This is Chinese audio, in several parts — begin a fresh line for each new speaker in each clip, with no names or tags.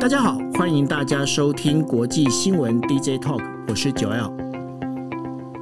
大家好，欢迎大家收听国际新闻 DJ Talk，我是九 L。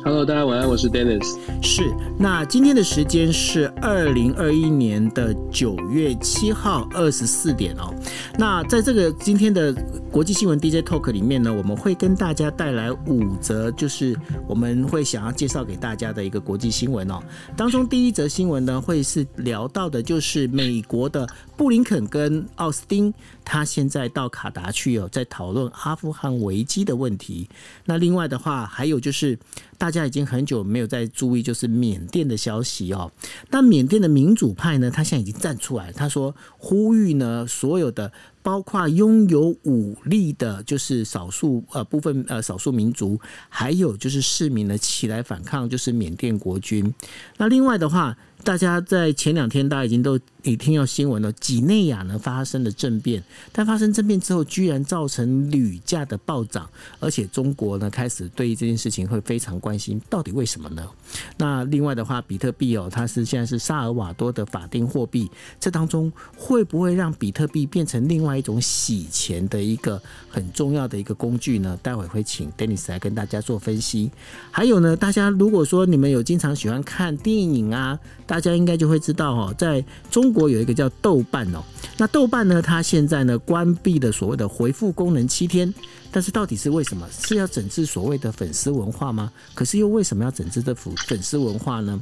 Hello，大家晚安，我是 Dennis。
是，那今天的时间是二零二一年的九月七号二十四点哦。那在这个今天的国际新闻 DJ Talk 里面呢，我们会跟大家带来五则，就是我们会想要介绍给大家的一个国际新闻哦。当中第一则新闻呢，会是聊到的，就是美国的布林肯跟奥斯汀，他现在到卡达去哦，在讨论阿富汗危机的问题。那另外的话，还有就是。大现在已经很久没有再注意，就是缅甸的消息哦。但缅甸的民主派呢，他现在已经站出来，他说呼吁呢，所有的包括拥有武力的，就是少数呃部分呃少数民族，还有就是市民呢，起来反抗，就是缅甸国军。那另外的话。大家在前两天，大家已经都也听到新闻了，几内亚呢发生了政变，但发生政变之后，居然造成铝价的暴涨，而且中国呢开始对于这件事情会非常关心，到底为什么呢？那另外的话，比特币哦，它是现在是萨尔瓦多的法定货币，这当中会不会让比特币变成另外一种洗钱的一个很重要的一个工具呢？待会会请 Dennis 来跟大家做分析。还有呢，大家如果说你们有经常喜欢看电影啊，大大家应该就会知道哦，在中国有一个叫豆瓣哦。那豆瓣呢，它现在呢关闭了所谓的回复功能七天，但是到底是为什么？是要整治所谓的粉丝文化吗？可是又为什么要整治的粉粉丝文化呢？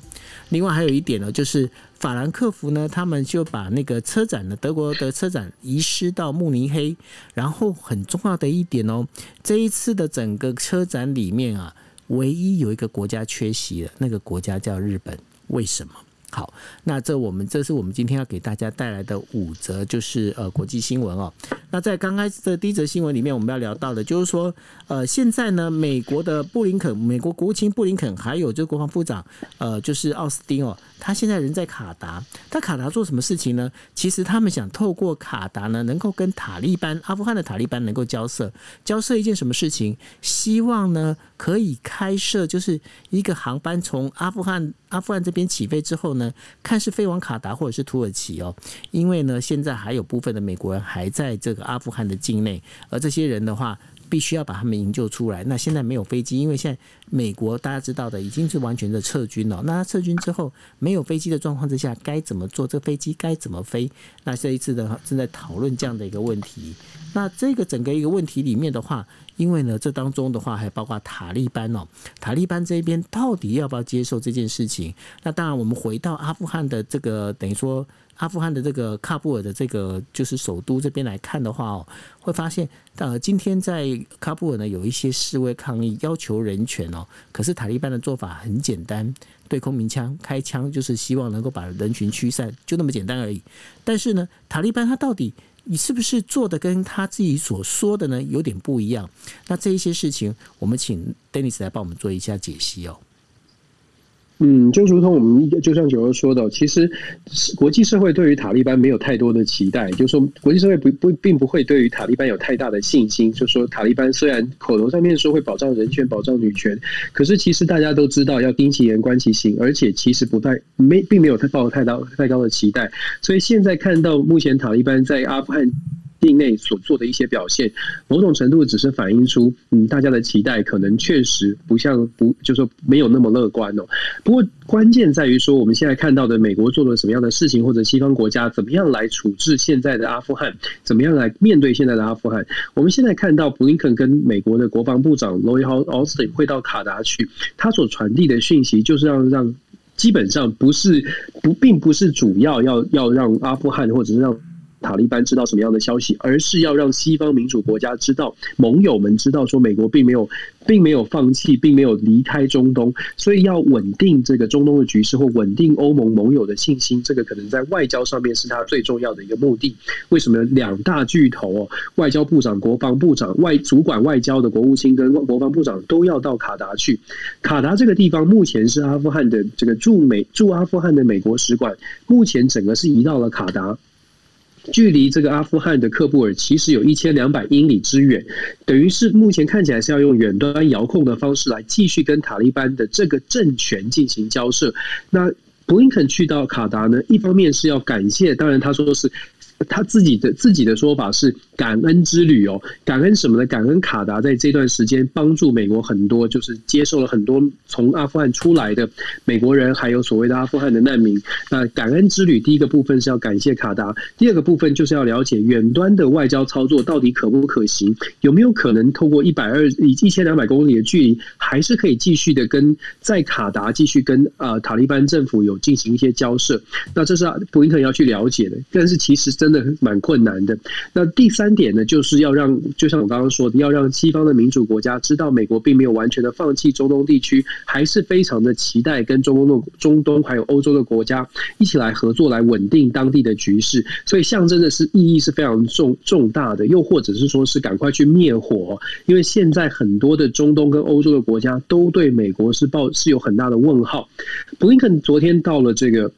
另外还有一点呢，就是法兰克福呢，他们就把那个车展呢，德国的车展移师到慕尼黑。然后很重要的一点哦，这一次的整个车展里面啊，唯一有一个国家缺席了，那个国家叫日本，为什么？好，那这我们这是我们今天要给大家带来的五则，就是呃国际新闻哦。那在刚开始的第一则新闻里面，我们要聊到的就是说，呃，现在呢，美国的布林肯，美国国务卿布林肯，还有这个国防部长，呃，就是奥斯汀哦，他现在人在卡达。他卡达做什么事情呢？其实他们想透过卡达呢，能够跟塔利班，阿富汗的塔利班能够交涉，交涉一件什么事情？希望呢可以开设就是一个航班从阿富汗。阿富汗这边起飞之后呢，看是飞往卡达或者是土耳其哦，因为呢，现在还有部分的美国人还在这个阿富汗的境内，而这些人的话，必须要把他们营救出来。那现在没有飞机，因为现在美国大家知道的已经是完全的撤军了。那他撤军之后，没有飞机的状况之下，该怎么做？这飞机该怎么飞？那这一次的正在讨论这样的一个问题。那这个整个一个问题里面的话，因为呢，这当中的话还包括塔利班哦，塔利班这边到底要不要接受这件事情？那当然，我们回到阿富汗的这个等于说。阿富汗的这个喀布尔的这个就是首都这边来看的话哦，会发现呃，今天在喀布尔呢有一些示威抗议，要求人权哦。可是塔利班的做法很简单，对空鸣枪开枪，就是希望能够把人群驱散，就那么简单而已。但是呢，塔利班他到底你是不是做的跟他自己所说的呢有点不一样？那这一些事情，我们请 Denis 来帮我们做一下解析哦。
嗯，就如同我们就像九哥说的，其实国际社会对于塔利班没有太多的期待，就是说国际社会不不并不会对于塔利班有太大的信心。就说塔利班虽然口头上面说会保障人权、保障女权，可是其实大家都知道要盯其言观其行，而且其实不太没并没有太抱太大太高的期待。所以现在看到目前塔利班在阿富汗。境内所做的一些表现，某种程度只是反映出，嗯，大家的期待可能确实不像不，就是说没有那么乐观哦。不过关键在于说，我们现在看到的美国做了什么样的事情，或者西方国家怎么样来处置现在的阿富汗，怎么样来面对现在的阿富汗。我们现在看到布林肯跟美国的国防部长罗伊·奥斯汀会到卡达去，他所传递的讯息就是要让基本上不是不，并不是主要要要让阿富汗或者是让。塔利班知道什么样的消息，而是要让西方民主国家知道，盟友们知道说美国并没有，并没有放弃，并没有离开中东，所以要稳定这个中东的局势或稳定欧盟盟友的信心，这个可能在外交上面是他最重要的一个目的。为什么两大巨头哦，外交部长、国防部长、外主管外交的国务卿跟国防部长都要到卡达去？卡达这个地方目前是阿富汗的这个驻美驻阿富汗的美国使馆，目前整个是移到了卡达。距离这个阿富汗的喀布尔其实有一千两百英里之远，等于是目前看起来是要用远端遥控的方式来继续跟塔利班的这个政权进行交涉。那布林肯去到卡达呢，一方面是要感谢，当然他说是他自己的自己的说法是感恩之旅哦，感恩什么呢？感恩卡达在这段时间帮助美国很多，就是接受了很多从阿富汗出来的美国人，还有所谓的阿富汗的难民。那感恩之旅第一个部分是要感谢卡达，第二个部分就是要了解远端的外交操作到底可不可行，有没有可能透过一百二以一千两百公里的距离，还是可以继续的跟在卡达继续跟啊塔利班政府有进行一些交涉。那这是布林特要去了解的，但是其实真的蛮困难的。那第三点呢，就是要让，就像我刚刚说的，要让西方的民主国家知道，美国并没有完全的放弃中东地区，还是非常的期待跟中东的中东还有欧洲的国家一起来合作，来稳定当地的局势。所以象征的是意义是非常重重大的，又或者是说是赶快去灭火，因为现在很多的中东跟欧洲的国家都对美国是抱是有很大的问号。布林肯昨天到了这个。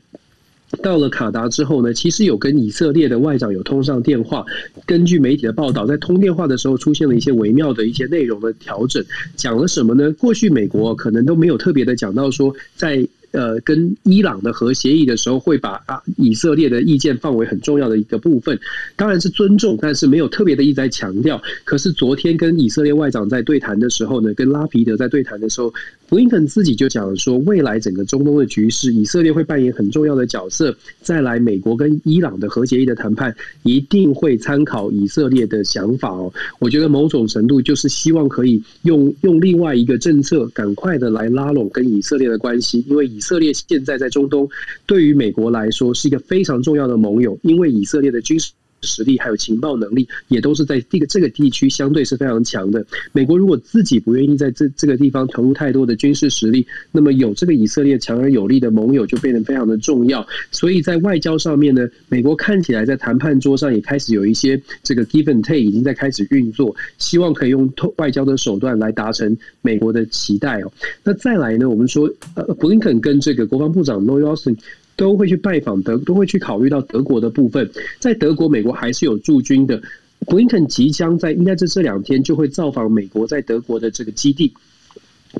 到了卡达之后呢，其实有跟以色列的外长有通上电话。根据媒体的报道，在通电话的时候出现了一些微妙的一些内容的调整。讲了什么呢？过去美国可能都没有特别的讲到说在。呃，跟伊朗的核协议的时候，会把啊以色列的意见放为很重要的一个部分，当然是尊重，但是没有特别的意在强调。可是昨天跟以色列外长在对谈的时候呢，跟拉皮德在对谈的时候，布林肯自己就讲说，未来整个中东的局势，以色列会扮演很重要的角色。再来，美国跟伊朗的核协议的谈判，一定会参考以色列的想法哦。我觉得某种程度就是希望可以用用另外一个政策，赶快的来拉拢跟以色列的关系，因为以。以色列现在在中东，对于美国来说是一个非常重要的盟友，因为以色列的军事。实力还有情报能力，也都是在这个这个地区相对是非常强的。美国如果自己不愿意在这这个地方投入太多的军事实力，那么有这个以色列强而有力的盟友就变得非常的重要。所以在外交上面呢，美国看起来在谈判桌上也开始有一些这个 give and take 已经在开始运作，希望可以用外交的手段来达成美国的期待哦。那再来呢，我们说呃，布林肯跟这个国防部长 loyalty 都会去拜访德，都会去考虑到德国的部分。在德国，美国还是有驻军的。布林肯即将在应该在这两天就会造访美国在德国的这个基地。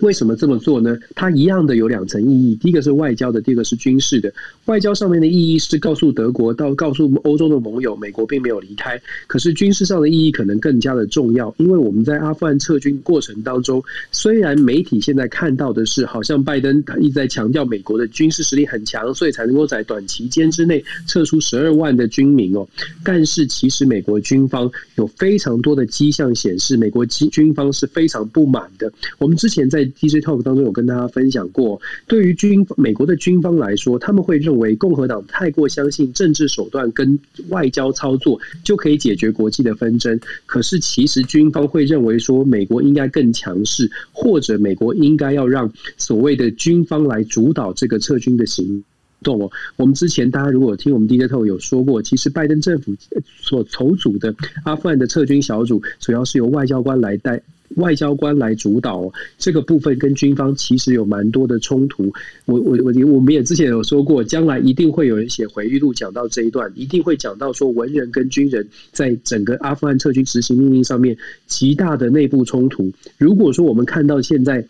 为什么这么做呢？它一样的有两层意义，第一个是外交的，第二个是军事的。外交上面的意义是告诉德国，到告诉欧洲的盟友，美国并没有离开。可是军事上的意义可能更加的重要，因为我们在阿富汗撤军过程当中，虽然媒体现在看到的是，好像拜登他一直在强调美国的军事实力很强，所以才能够在短期间之内撤出十二万的军民哦。但是其实美国军方有非常多的迹象显示，美国军军方是非常不满的。我们之前在 DJ Talk 当中有跟大家分享过，对于军美国的军方来说，他们会认为共和党太过相信政治手段跟外交操作就可以解决国际的纷争。可是其实军方会认为说，美国应该更强势，或者美国应该要让所谓的军方来主导这个撤军的行动哦。我们之前大家如果听我们 DJ Talk 有说过，其实拜登政府所筹组的阿富汗的撤军小组，主要是由外交官来带。外交官来主导这个部分，跟军方其实有蛮多的冲突。我我我我们也之前有说过，将来一定会有人写回忆录讲到这一段，一定会讲到说文人跟军人在整个阿富汗撤军执行命令上面极大的内部冲突。如果说我们看到现在。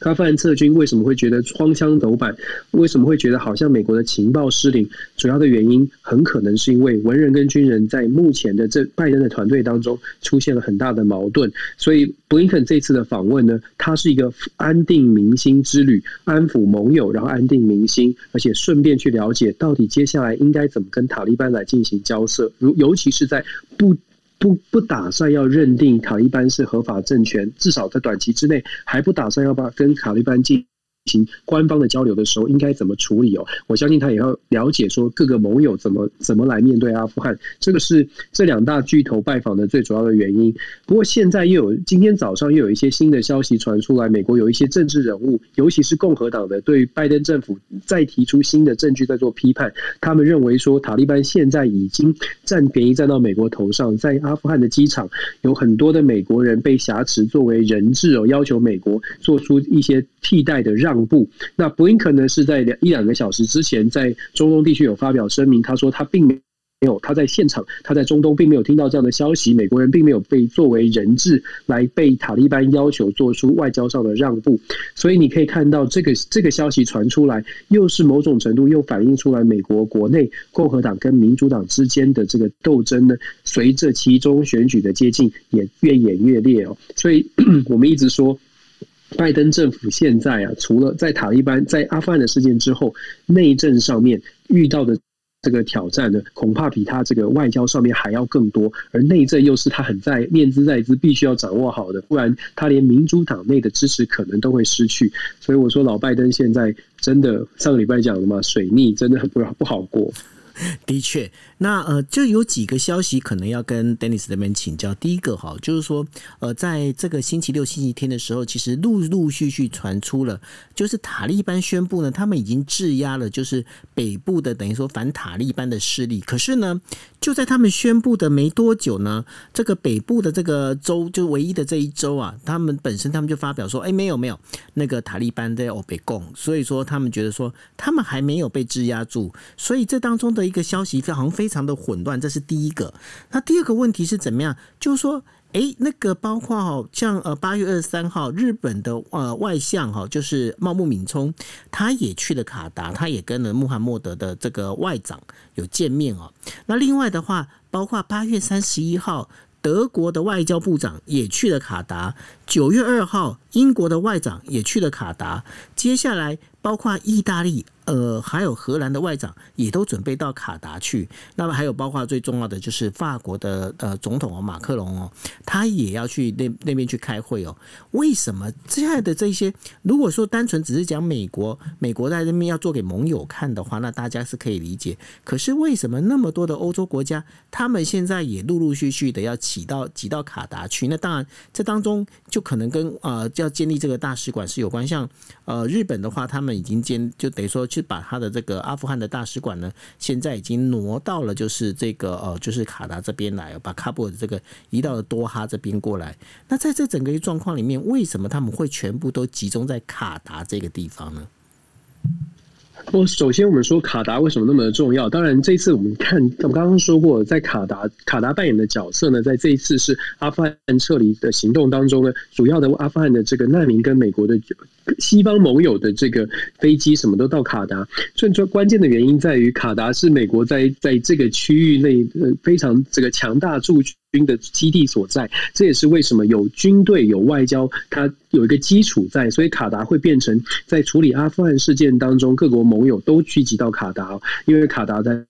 阿富汗撤军为什么会觉得荒腔走板？为什么会觉得好像美国的情报失灵？主要的原因很可能是因为文人跟军人在目前的这拜登的团队当中出现了很大的矛盾。所以布林肯这次的访问呢，它是一个安定民心之旅，安抚盟友，然后安定民心，而且顺便去了解到底接下来应该怎么跟塔利班来进行交涉，如尤其是在不。不不打算要认定塔利班是合法政权，至少在短期之内还不打算要把跟塔利班进行官方的交流的时候，应该怎么处理哦？我相信他也要了解说各个盟友怎么怎么来面对阿富汗，这个是这两大巨头拜访的最主要的原因。不过现在又有今天早上又有一些新的消息传出来，美国有一些政治人物，尤其是共和党的，对拜登政府再提出新的证据在做批判。他们认为说塔利班现在已经占便宜占到美国头上，在阿富汗的机场有很多的美国人被挟持作为人质哦，要求美国做出一些替代的让。部。那布林肯呢是在两一两个小时之前在中东地区有发表声明，他说他并没有，他在现场，他在中东并没有听到这样的消息，美国人并没有被作为人质来被塔利班要求做出外交上的让步，所以你可以看到这个这个消息传出来，又是某种程度又反映出来美国国内共和党跟民主党之间的这个斗争呢，随着其中选举的接近也越演越烈哦，所以 我们一直说，拜登政府现在啊，除了在塔利班在阿富汗的事件之后，内政上面遇到的。这个挑战呢，恐怕比他这个外交上面还要更多，而内政又是他很在念兹在兹，必须要掌握好的，不然他连民主党内的支持可能都会失去。所以我说，老拜登现在真的上个礼拜讲了嘛，水逆真的很不不好过。
的确，那呃，就有几个消息可能要跟 Dennis 这边请教。第一个哈，就是说，呃，在这个星期六、星期天的时候，其实陆陆续续传出了，就是塔利班宣布呢，他们已经质押了，就是北部的等于说反塔利班的势力。可是呢，就在他们宣布的没多久呢，这个北部的这个州，就唯一的这一州啊，他们本身他们就发表说，哎，没有没有，那个塔利班在欧北共，所以说他们觉得说，他们还没有被质押住，所以这当中的。一个消息非常非常的混乱，这是第一个。那第二个问题是怎么样？就是说，诶，那个包括哦，像呃八月二十三号，日本的呃外相哈，就是茂木敏充，他也去了卡达，他也跟了穆罕默德的这个外长有见面哦。那另外的话，包括八月三十一号，德国的外交部长也去了卡达；九月二号，英国的外长也去了卡达。接下来，包括意大利。呃，还有荷兰的外长也都准备到卡达去。那么还有包括最重要的就是法国的呃总统哦，马克龙哦，他也要去那那边去开会哦。为什么这样的这些？如果说单纯只是讲美国，美国在那边要做给盟友看的话，那大家是可以理解。可是为什么那么多的欧洲国家，他们现在也陆陆续续的要挤到挤到卡达去？那当然，这当中就可能跟呃要建立这个大使馆是有关。像呃日本的话，他们已经建就等于说。是把他的这个阿富汗的大使馆呢，现在已经挪到了就是这个呃，就是卡达这边来，把喀布尔的这个移到了多哈这边过来。那在这整个状况里面，为什么他们会全部都集中在卡达这个地方呢？
我首先我们说卡达为什么那么的重要？当然，这次我们看我们刚刚说过，在卡达卡达扮演的角色呢，在这一次是阿富汗撤离的行动当中呢，主要的阿富汗的这个难民跟美国的西方盟友的这个飞机什么都到卡达。最最关键的原因在于，卡达是美国在在这个区域内呃非常这个强大驻军的基地所在，这也是为什么有军队有外交，它有一个基础在，所以卡达会变成在处理阿富汗事件当中，各国盟友都聚集到卡达，因为卡达在。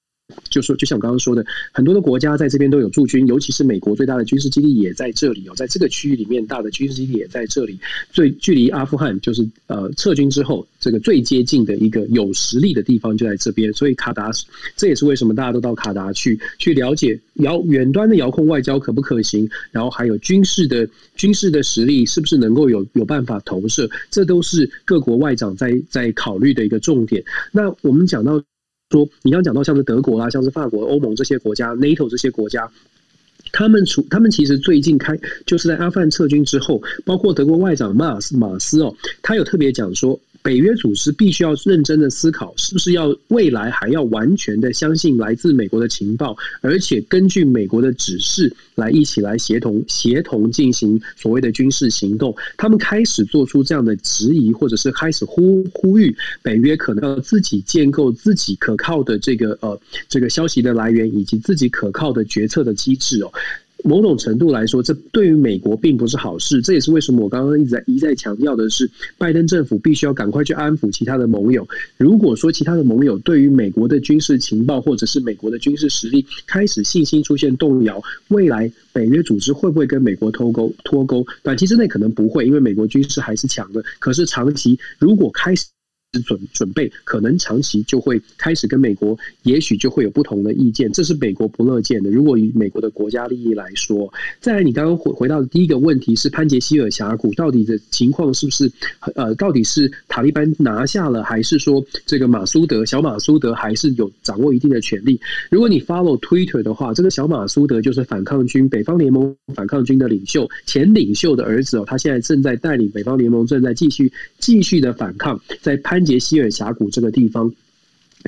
就说，就像我刚刚说的，很多的国家在这边都有驻军，尤其是美国最大的军事基地也在这里哦，在这个区域里面，大的军事基地也在这里。最距离阿富汗就是呃撤军之后，这个最接近的一个有实力的地方就在这边。所以卡达，这也是为什么大家都到卡达去去了解遥远端的遥控外交可不可行，然后还有军事的军事的实力是不是能够有有办法投射，这都是各国外长在在考虑的一个重点。那我们讲到。说，你刚刚讲到像是德国啊，像是法国、欧盟这些国家，NATO 这些国家，他们除他们其实最近开就是在阿富汗撤军之后，包括德国外长马斯马斯哦，他有特别讲说。北约组织必须要认真的思考，是不是要未来还要完全的相信来自美国的情报，而且根据美国的指示来一起来协同协同进行所谓的军事行动。他们开始做出这样的质疑，或者是开始呼呼吁北约可能要自己建构自己可靠的这个呃这个消息的来源，以及自己可靠的决策的机制哦。某种程度来说，这对于美国并不是好事。这也是为什么我刚刚一直在一再强调的是，拜登政府必须要赶快去安抚其他的盟友。如果说其他的盟友对于美国的军事情报或者是美国的军事实力开始信心出现动摇，未来北约组织会不会跟美国脱钩？脱钩？短期之内可能不会，因为美国军事还是强的。可是长期如果开始。准准备可能长期就会开始跟美国，也许就会有不同的意见，这是美国不乐见的。如果以美国的国家利益来说，再来，你刚刚回回到的第一个问题是潘杰希尔峡谷到底的情况是不是呃，到底是塔利班拿下了，还是说这个马苏德小马苏德还是有掌握一定的权力？如果你 follow Twitter 的话，这个小马苏德就是反抗军北方联盟反抗军的领袖，前领袖的儿子哦，他现在正在带领北方联盟正在继续继续的反抗，在潘。潘杰希尔峡谷这个地方，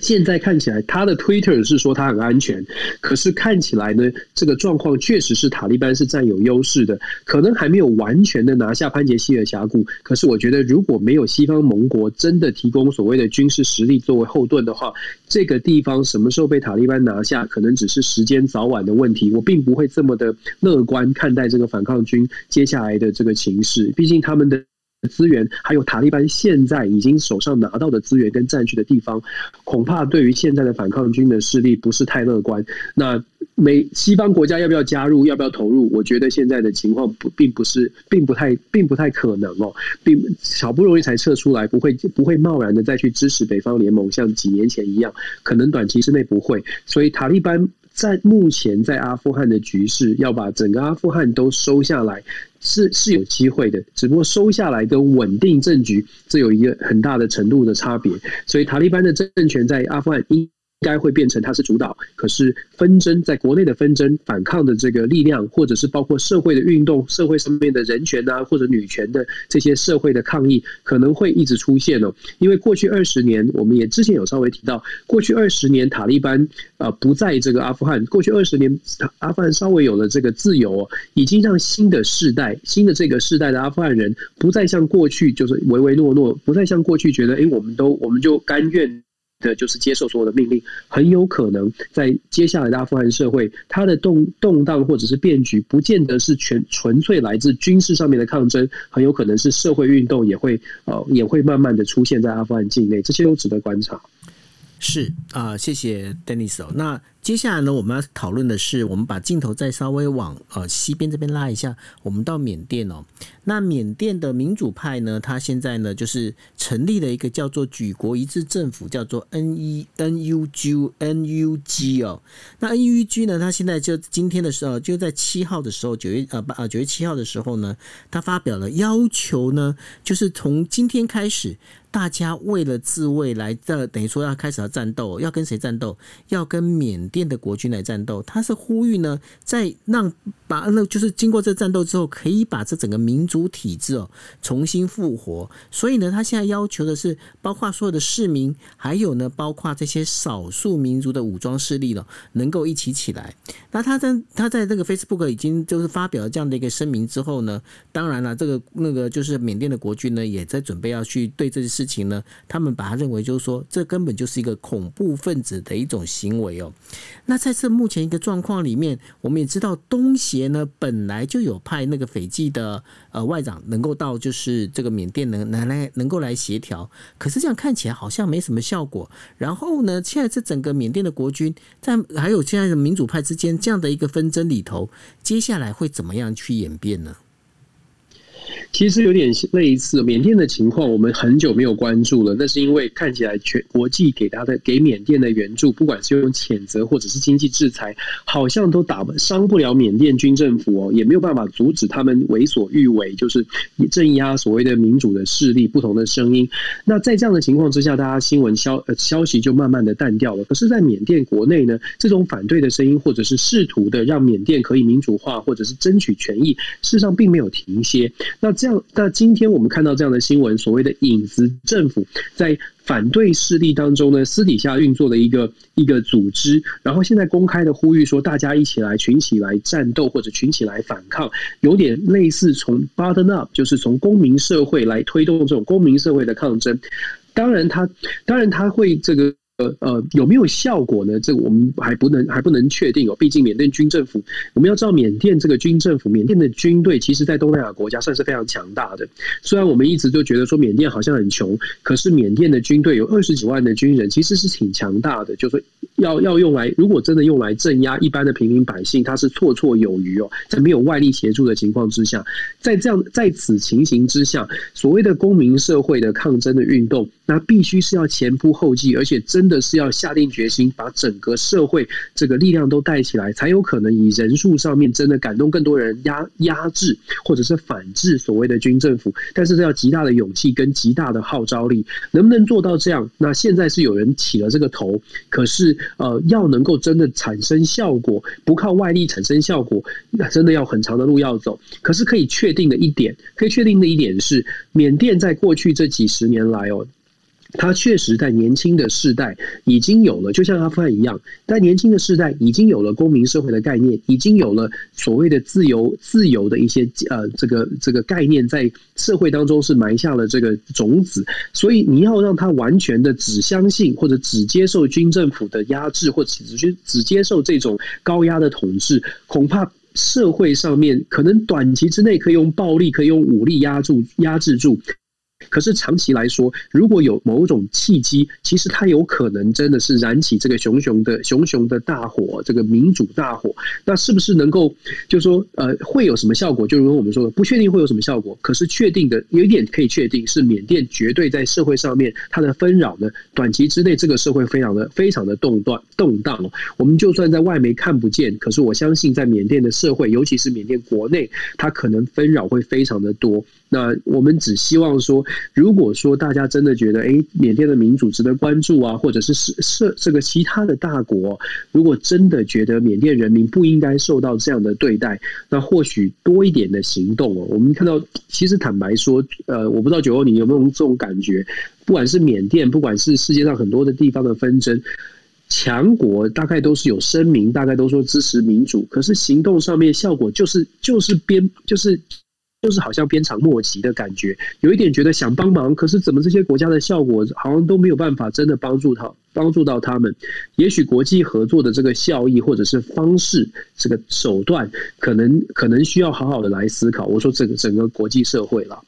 现在看起来，他的 Twitter 是说他很安全，可是看起来呢，这个状况确实是塔利班是占有优势的，可能还没有完全的拿下潘杰希尔峡谷。可是我觉得，如果没有西方盟国真的提供所谓的军事实力作为后盾的话，这个地方什么时候被塔利班拿下，可能只是时间早晚的问题。我并不会这么的乐观看待这个反抗军接下来的这个情势，毕竟他们的。资源还有塔利班现在已经手上拿到的资源跟占据的地方，恐怕对于现在的反抗军的势力不是太乐观。那美西方国家要不要加入，要不要投入？我觉得现在的情况不并不是，并不太，并不太可能哦。并好不容易才撤出来，不会不会贸然的再去支持北方联盟，像几年前一样，可能短期之内不会。所以塔利班在目前在阿富汗的局势，要把整个阿富汗都收下来。是是有机会的，只不过收下来跟稳定政局，这有一个很大的程度的差别。所以塔利班的政权在阿富汗应应该会变成它是主导，可是纷争在国内的纷争、反抗的这个力量，或者是包括社会的运动、社会上面的人权啊，或者女权的这些社会的抗议，可能会一直出现哦。因为过去二十年，我们也之前有稍微提到，过去二十年塔利班啊不在这个阿富汗，过去二十年阿富汗稍微有了这个自由，已经让新的世代、新的这个世代的阿富汗人不再像过去就是唯唯诺诺，不再像过去觉得哎，我们都我们就甘愿。的就是接受所有的命令，很有可能在接下来的阿富汗社会，它的动动荡或者是变局，不见得是全纯粹来自军事上面的抗争，很有可能是社会运动也会呃也会慢慢的出现在阿富汗境内，这些都值得观察。
是啊、谢谢 Dennis 哦。那接下来呢，我们要讨论的是，我们把镜头再稍微往呃西边这边拉一下，我们到缅甸哦。那缅甸的民主派呢，他现在呢就是成立了一个叫做举国一致政府，叫做 N E N U G N U G 哦。那 N U G 呢，他现在就今天的时候，就在七号的时候，九月呃八呃九月七号的时候呢，他发表了要求呢，就是从今天开始。大家为了自卫来这，等于说要开始要战斗，要跟谁战斗？要跟缅甸的国军来战斗。他是呼吁呢，在让把那就是经过这战斗之后，可以把这整个民主体制哦重新复活。所以呢，他现在要求的是，包括所有的市民，还有呢，包括这些少数民族的武装势力了，能够一起起来。那他在他在那个 Facebook 已经就是发表了这样的一个声明之后呢，当然了，这个那个就是缅甸的国军呢，也在准备要去对这些。事情呢，他们把它认为就是说，这根本就是一个恐怖分子的一种行为哦。那在这目前一个状况里面，我们也知道东协呢本来就有派那个斐济的呃外长能够到就是这个缅甸能来来能够来协调，可是这样看起来好像没什么效果。然后呢，现在这整个缅甸的国军在还有现在的民主派之间这样的一个纷争里头，接下来会怎么样去演变呢？
其实有点类似缅甸的情况，我们很久没有关注了。那是因为看起来全国际给他的给缅甸的援助，不管是用谴责或者是经济制裁，好像都打伤不了缅甸军政府哦，也没有办法阻止他们为所欲为，就是镇压所谓的民主的势力、不同的声音。那在这样的情况之下，大家新闻消呃消息就慢慢的淡掉了。可是，在缅甸国内呢，这种反对的声音，或者是试图的让缅甸可以民主化，或者是争取权益，事实上并没有停歇。那这样，那今天我们看到这样的新闻，所谓的影子政府在反对势力当中呢，私底下运作的一个一个组织，然后现在公开的呼吁说，大家一起来群起来战斗或者群起来反抗，有点类似从 bottom up，就是从公民社会来推动这种公民社会的抗争。当然他，他当然他会这个。呃呃，有没有效果呢？这个我们还不能还不能确定哦。毕竟缅甸军政府，我们要知道缅甸这个军政府，缅甸的军队其实，在东南亚国家算是非常强大的。虽然我们一直都觉得说缅甸好像很穷，可是缅甸的军队有二十几万的军人，其实是挺强大的。就是要要用来，如果真的用来镇压一般的平民百姓，他是绰绰有余哦。在没有外力协助的情况之下，在这样在此情形之下，所谓的公民社会的抗争的运动，那必须是要前仆后继，而且真。的是要下定决心，把整个社会这个力量都带起来，才有可能以人数上面真的感动更多人压压制或者是反制所谓的军政府。但是这要极大的勇气跟极大的号召力，能不能做到这样？那现在是有人起了这个头，可是呃，要能够真的产生效果，不靠外力产生效果，那真的要很长的路要走。可是可以确定的一点，可以确定的一点是，缅甸在过去这几十年来哦。他确实在年轻的世代已经有了，就像阿富汗一样，在年轻的世代已经有了公民社会的概念，已经有了所谓的自由、自由的一些呃这个这个概念，在社会当中是埋下了这个种子。所以你要让他完全的只相信或者只接受军政府的压制，或者只只接受这种高压的统治，恐怕社会上面可能短期之内可以用暴力、可以用武力压住、压制住。可是长期来说，如果有某种契机，其实它有可能真的是燃起这个熊熊的熊熊的大火，这个民主大火。那是不是能够，就是说，呃，会有什么效果？就如我们说的，不确定会有什么效果。可是确定的有一点可以确定，是缅甸绝对在社会上面它的纷扰呢，短期之内这个社会非常的非常的动荡动荡。我们就算在外媒看不见，可是我相信在缅甸的社会，尤其是缅甸国内，它可能纷扰会非常的多。那我们只希望说，如果说大家真的觉得，哎，缅甸的民主值得关注啊，或者是是是这个其他的大国，如果真的觉得缅甸人民不应该受到这样的对待，那或许多一点的行动哦。我们看到，其实坦白说，呃，我不知道九欧你有没有这种感觉？不管是缅甸，不管是世界上很多的地方的纷争，强国大概都是有声明，大概都说支持民主，可是行动上面效果就是就是边就是。就是好像鞭长莫及的感觉，有一点觉得想帮忙，可是怎么这些国家的效果好像都没有办法真的帮助他，帮助到他们。也许国际合作的这个效益或者是方式，这个手段，可能可能需要好好的来思考。我说整个整个国际社会了。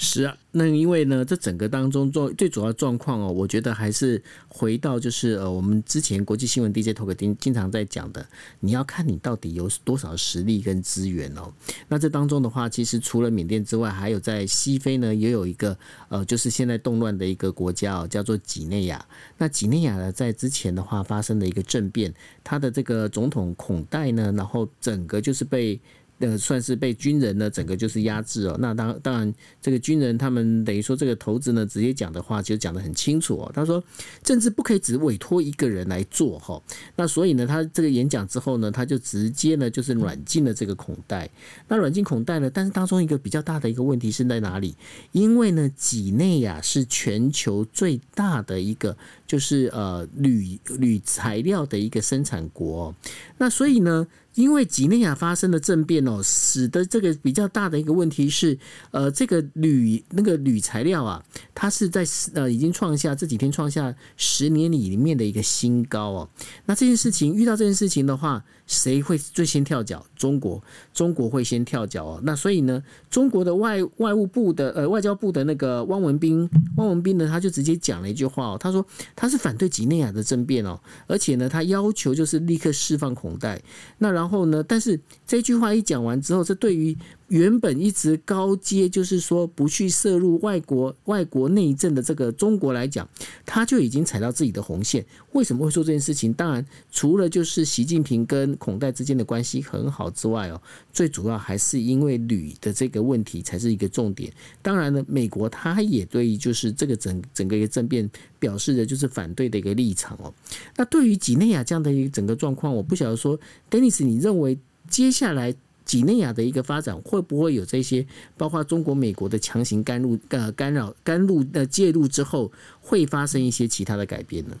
是啊，那因为呢，这整个当中最最主要状况哦，我觉得还是回到就是呃，我们之前国际新闻 DJ Talk 经经常在讲的，你要看你到底有多少实力跟资源哦。那这当中的话，其实除了缅甸之外，还有在西非呢，也有一个呃，就是现在动乱的一个国家哦，叫做几内亚。那几内亚呢，在之前的话发生了一个政变，他的这个总统孔戴呢，然后整个就是被。呃，算是被军人呢，整个就是压制哦。那当当然，这个军人他们等于说这个头子呢，直接讲的话就讲得很清楚哦。他说，政治不可以只委托一个人来做哈。那所以呢，他这个演讲之后呢，他就直接呢就是软禁了这个孔戴。那软禁孔戴呢，但是当中一个比较大的一个问题是在哪里？因为呢，几内亚是全球最大的一个就是呃铝铝材料的一个生产国。那所以呢。因为几内亚发生的政变哦，使得这个比较大的一个问题是，呃，这个铝那个铝材料啊，它是在呃已经创下这几天创下十年里面的一个新高哦。那这件事情遇到这件事情的话，谁会最先跳脚？中国，中国会先跳脚哦。那所以呢，中国的外外务部的呃外交部的那个汪文斌，汪文斌呢他就直接讲了一句话哦，他说他是反对几内亚的政变哦，而且呢他要求就是立刻释放孔戴。那。然后呢？但是这句话一讲完之后，这对于原本一直高阶，就是说不去涉入外国外国内政的这个中国来讲，他就已经踩到自己的红线。为什么会做这件事情？当然，除了就是习近平跟孔戴之间的关系很好之外哦，最主要还是因为铝的这个问题才是一个重点。当然呢，美国他也对于就是这个整整个一个政变表示的就是反对的一个立场哦。那对于几内亚这样的一个整个状况，我不晓得说，Dennis，你认为接下来？几内亚的一个发展会不会有这些，包括中国、美国的强行干入、呃干扰、干入的介入之后，会发生一些其他的改变呢？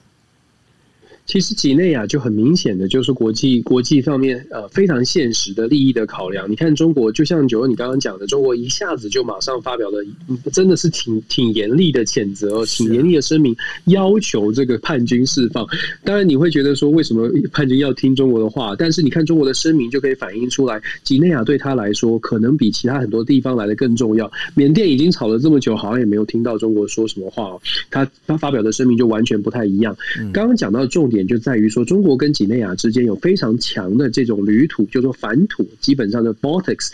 其实几内亚就很明显的就是国际国际方面呃非常现实的利益的考量。你看中国，就像九欧你刚刚讲的，中国一下子就马上发表了，真的是挺挺严厉的谴责，挺严厉的声明，要求这个叛军释放。当然你会觉得说，为什么叛军要听中国的话？但是你看中国的声明就可以反映出来，几内亚对他来说可能比其他很多地方来的更重要。缅甸已经吵了这么久，好像也没有听到中国说什么话哦。他他发表的声明就完全不太一样。刚刚讲到重点。点就在于说，中国跟几内亚之间有非常强的这种铝土，就是说反土，基本上的 b o t i c s。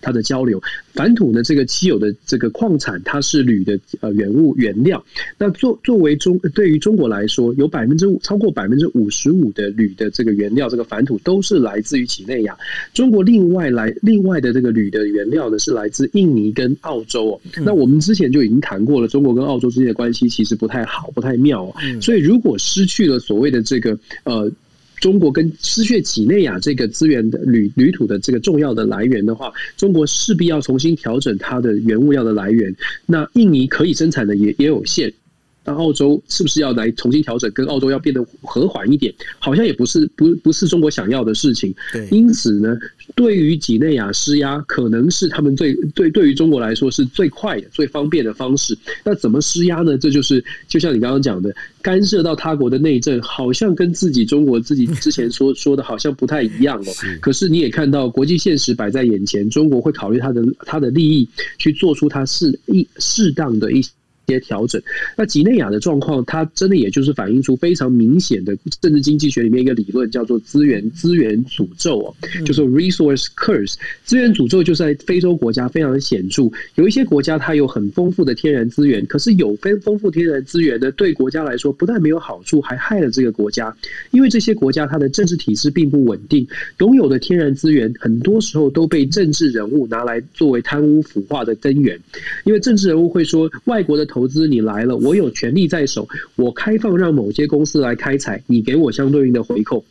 它的交流，反土呢，这个稀有的这个矿产，它是铝的呃原物原料。那作作为中对于中国来说，有百分之五超过百分之五十五的铝的这个原料，这个反土都是来自于几内亚。中国另外来另外的这个铝的原料呢，是来自印尼跟澳洲哦。那我们之前就已经谈过了，中国跟澳洲之间的关系其实不太好，不太妙哦。所以如果失去了所谓的这个呃。中国跟失去几内亚这个资源的铝铝土的这个重要的来源的话，中国势必要重新调整它的原物料的来源。那印尼可以生产的也也有限，那澳洲是不是要来重新调整，跟澳洲要变得和缓一点？好像也不是不不是中国想要的事情。
对，
因此呢，对于几内亚施压，可能是他们最对对于中国来说是最快的、最方便的方式。那怎么施压呢？这就是就像你刚刚讲的，干涉到他国的内政，好像跟自己中国自己之前说 说的好像不太一样哦。可是你也看到国际现实摆在眼前，中国会考虑他的他的利益，去做出他适一适当的一些。些调整，那几内亚的状况，它真的也就是反映出非常明显的政治经济学里面一个理论，叫做资源资源诅咒哦，就是 resource curse。资源诅咒就是在非洲国家非常的显著，有一些国家它有很丰富的天然资源，可是有非丰富天然资源呢，对国家来说不但没有好处，还害了这个国家，因为这些国家它的政治体制并不稳定，拥有的天然资源很多时候都被政治人物拿来作为贪污腐化的根源，因为政治人物会说外国的投投资你来了，我有权利在手，我开放让某些公司来开采，你给我相对应的回扣。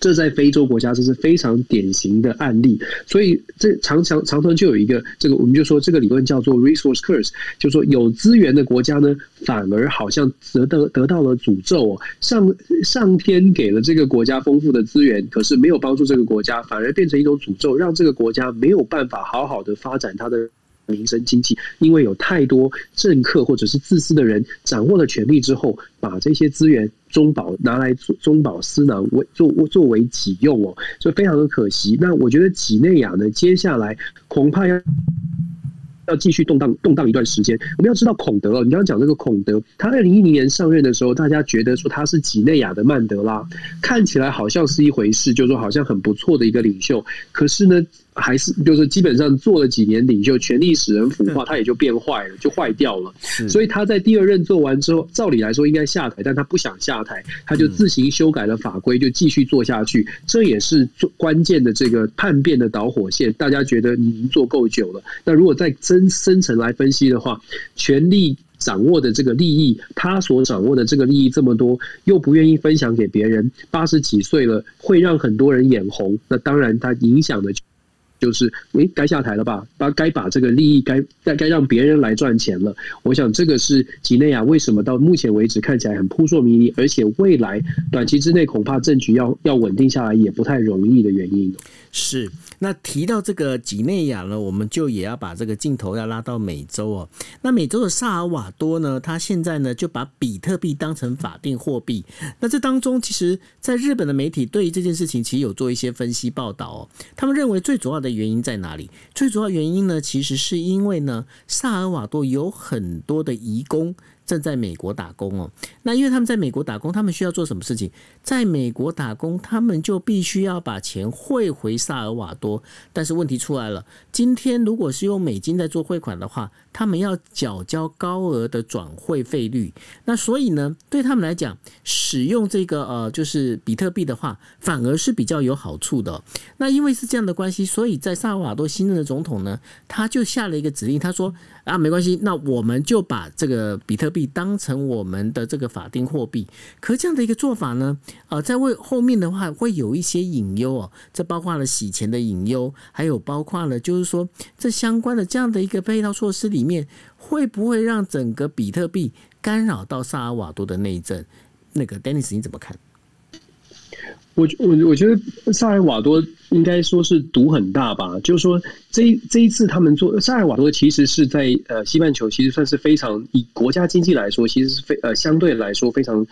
这在非洲国家这是非常典型的案例，所以这常常常常就有一个这个，我们就说这个理论叫做 resource curse，就说有资源的国家呢，反而好像得到得到了诅咒哦，上上天给了这个国家丰富的资源，可是没有帮助这个国家，反而变成一种诅咒，让这个国家没有办法好好的发展它的。民生经济，因为有太多政客或者是自私的人掌握了权力之后，把这些资源中饱拿来做中饱私囊，为作作为己用哦，所以非常的可惜。那我觉得几内亚呢，接下来恐怕要。要继续动荡动荡一段时间。我们要知道孔德哦，你刚刚讲这个孔德，他二零一零年上任的时候，大家觉得说他是几内亚的曼德拉，看起来好像是一回事，就是说好像很不错的一个领袖。可是呢，还是就是基本上做了几年领袖，权力使人腐化，他也就变坏了，就坏掉了。所以他在第二任做完之后，照理来说应该下台，但他不想下台，他就自行修改了法规，就继续做下去。这也是最关键的这个叛变的导火线。大家觉得你已经做够久了，那如果再深深层来分析的话，权力掌握的这个利益，他所掌握的这个利益这么多，又不愿意分享给别人，八十几岁了，会让很多人眼红。那当然，他影响的。就是，诶，该下台了吧？把该把这个利益该该该让别人来赚钱了。我想这个是几内亚为什么到目前为止看起来很扑朔迷离，而且未来短期之内恐怕政局要要稳定下来也不太容易的原因。
是。那提到这个几内亚呢，我们就也要把这个镜头要拉到美洲哦。那美洲的萨尔瓦多呢，他现在呢就把比特币当成法定货币。那这当中，其实在日本的媒体对于这件事情其实有做一些分析报道哦。他们认为最主要的。原因在哪里？最主要原因呢，其实是因为呢，萨尔瓦多有很多的移工。正在美国打工哦，那因为他们在美国打工，他们需要做什么事情？在美国打工，他们就必须要把钱汇回萨尔瓦多。但是问题出来了，今天如果是用美金在做汇款的话，他们要缴交高额的转汇费率。那所以呢，对他们来讲，使用这个呃，就是比特币的话，反而是比较有好处的。那因为是这样的关系，所以在萨尔瓦多新任的总统呢，他就下了一个指令，他说啊，没关系，那我们就把这个比特币。当成我们的这个法定货币，可这样的一个做法呢，呃，在为后面的话会有一些隐忧哦，这包括了洗钱的隐忧，还有包括了就是说这相关的这样的一个配套措施里面，会不会让整个比特币干扰到萨尔瓦多的内政？那个 Dennis 你怎么看？
我我我觉得萨尔瓦多应该说是赌很大吧，就是说这这一次他们做萨尔瓦多其实是在呃西半球其实算是非常以国家经济来说，其实是非呃相对来说非常。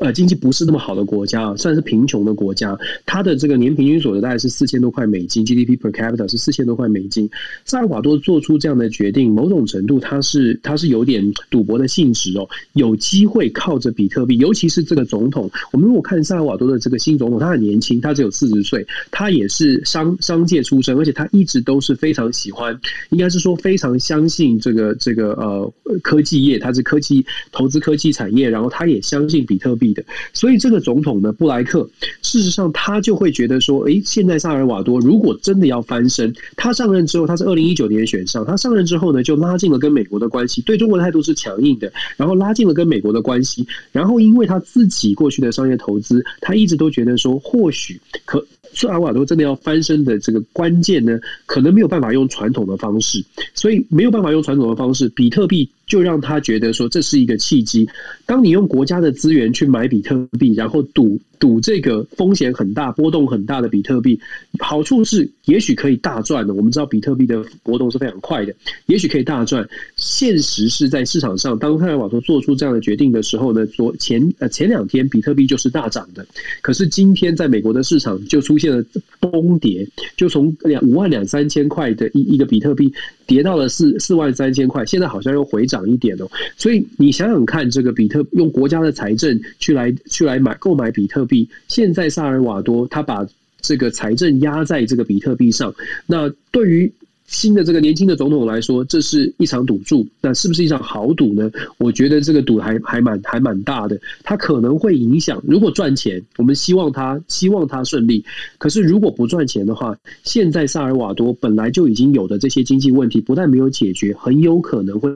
呃，经济不是那么好的国家啊，算是贫穷的国家。它的这个年平均所得大概是四千多块美金，GDP per capita 是四千多块美金。萨尔瓦多做出这样的决定，某种程度它是它是有点赌博的性质哦。有机会靠着比特币，尤其是这个总统。我们如果看萨尔瓦多的这个新总统，他很年轻，他只有四十岁，他也是商商界出身，而且他一直都是非常喜欢，应该是说非常相信这个这个呃科技业，他是科技投资科技产业，然后他也相信比特币。的，所以这个总统呢，布莱克，事实上他就会觉得说，诶，现在萨尔瓦多如果真的要翻身，他上任之后，他是二零一九年选上，他上任之后呢，就拉近了跟美国的关系，对中国的态度是强硬的，然后拉近了跟美国的关系，然后因为他自己过去的商业投资，他一直都觉得说，或许可萨尔瓦多真的要翻身的这个关键呢，可能没有办法用传统的方式，所以没有办法用传统的方式，比特币。就让他觉得说这是一个契机。当你用国家的资源去买比特币，然后赌赌这个风险很大、波动很大的比特币，好处是也许可以大赚的。我们知道比特币的波动是非常快的，也许可以大赚。现实是在市场上，当萨尔瓦多做出这样的决定的时候呢，昨前呃前两天比特币就是大涨的，可是今天在美国的市场就出现了崩跌，就从两五万两三千块的一一个比特币跌到了四四万三千块，现在好像又回涨一点哦。所以你想想看，这个比特用国家的财政去来去来买购买比特币，现在萨尔瓦多他把这个财政压在这个比特币上，那对于。新的这个年轻的总统来说，这是一场赌注，那是不是一场豪赌呢？我觉得这个赌还还蛮还蛮大的，它可能会影响。如果赚钱，我们希望他希望他顺利；可是如果不赚钱的话，现在萨尔瓦多本来就已经有的这些经济问题，不但没有解决，很有可能会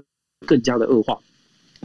更加的恶化。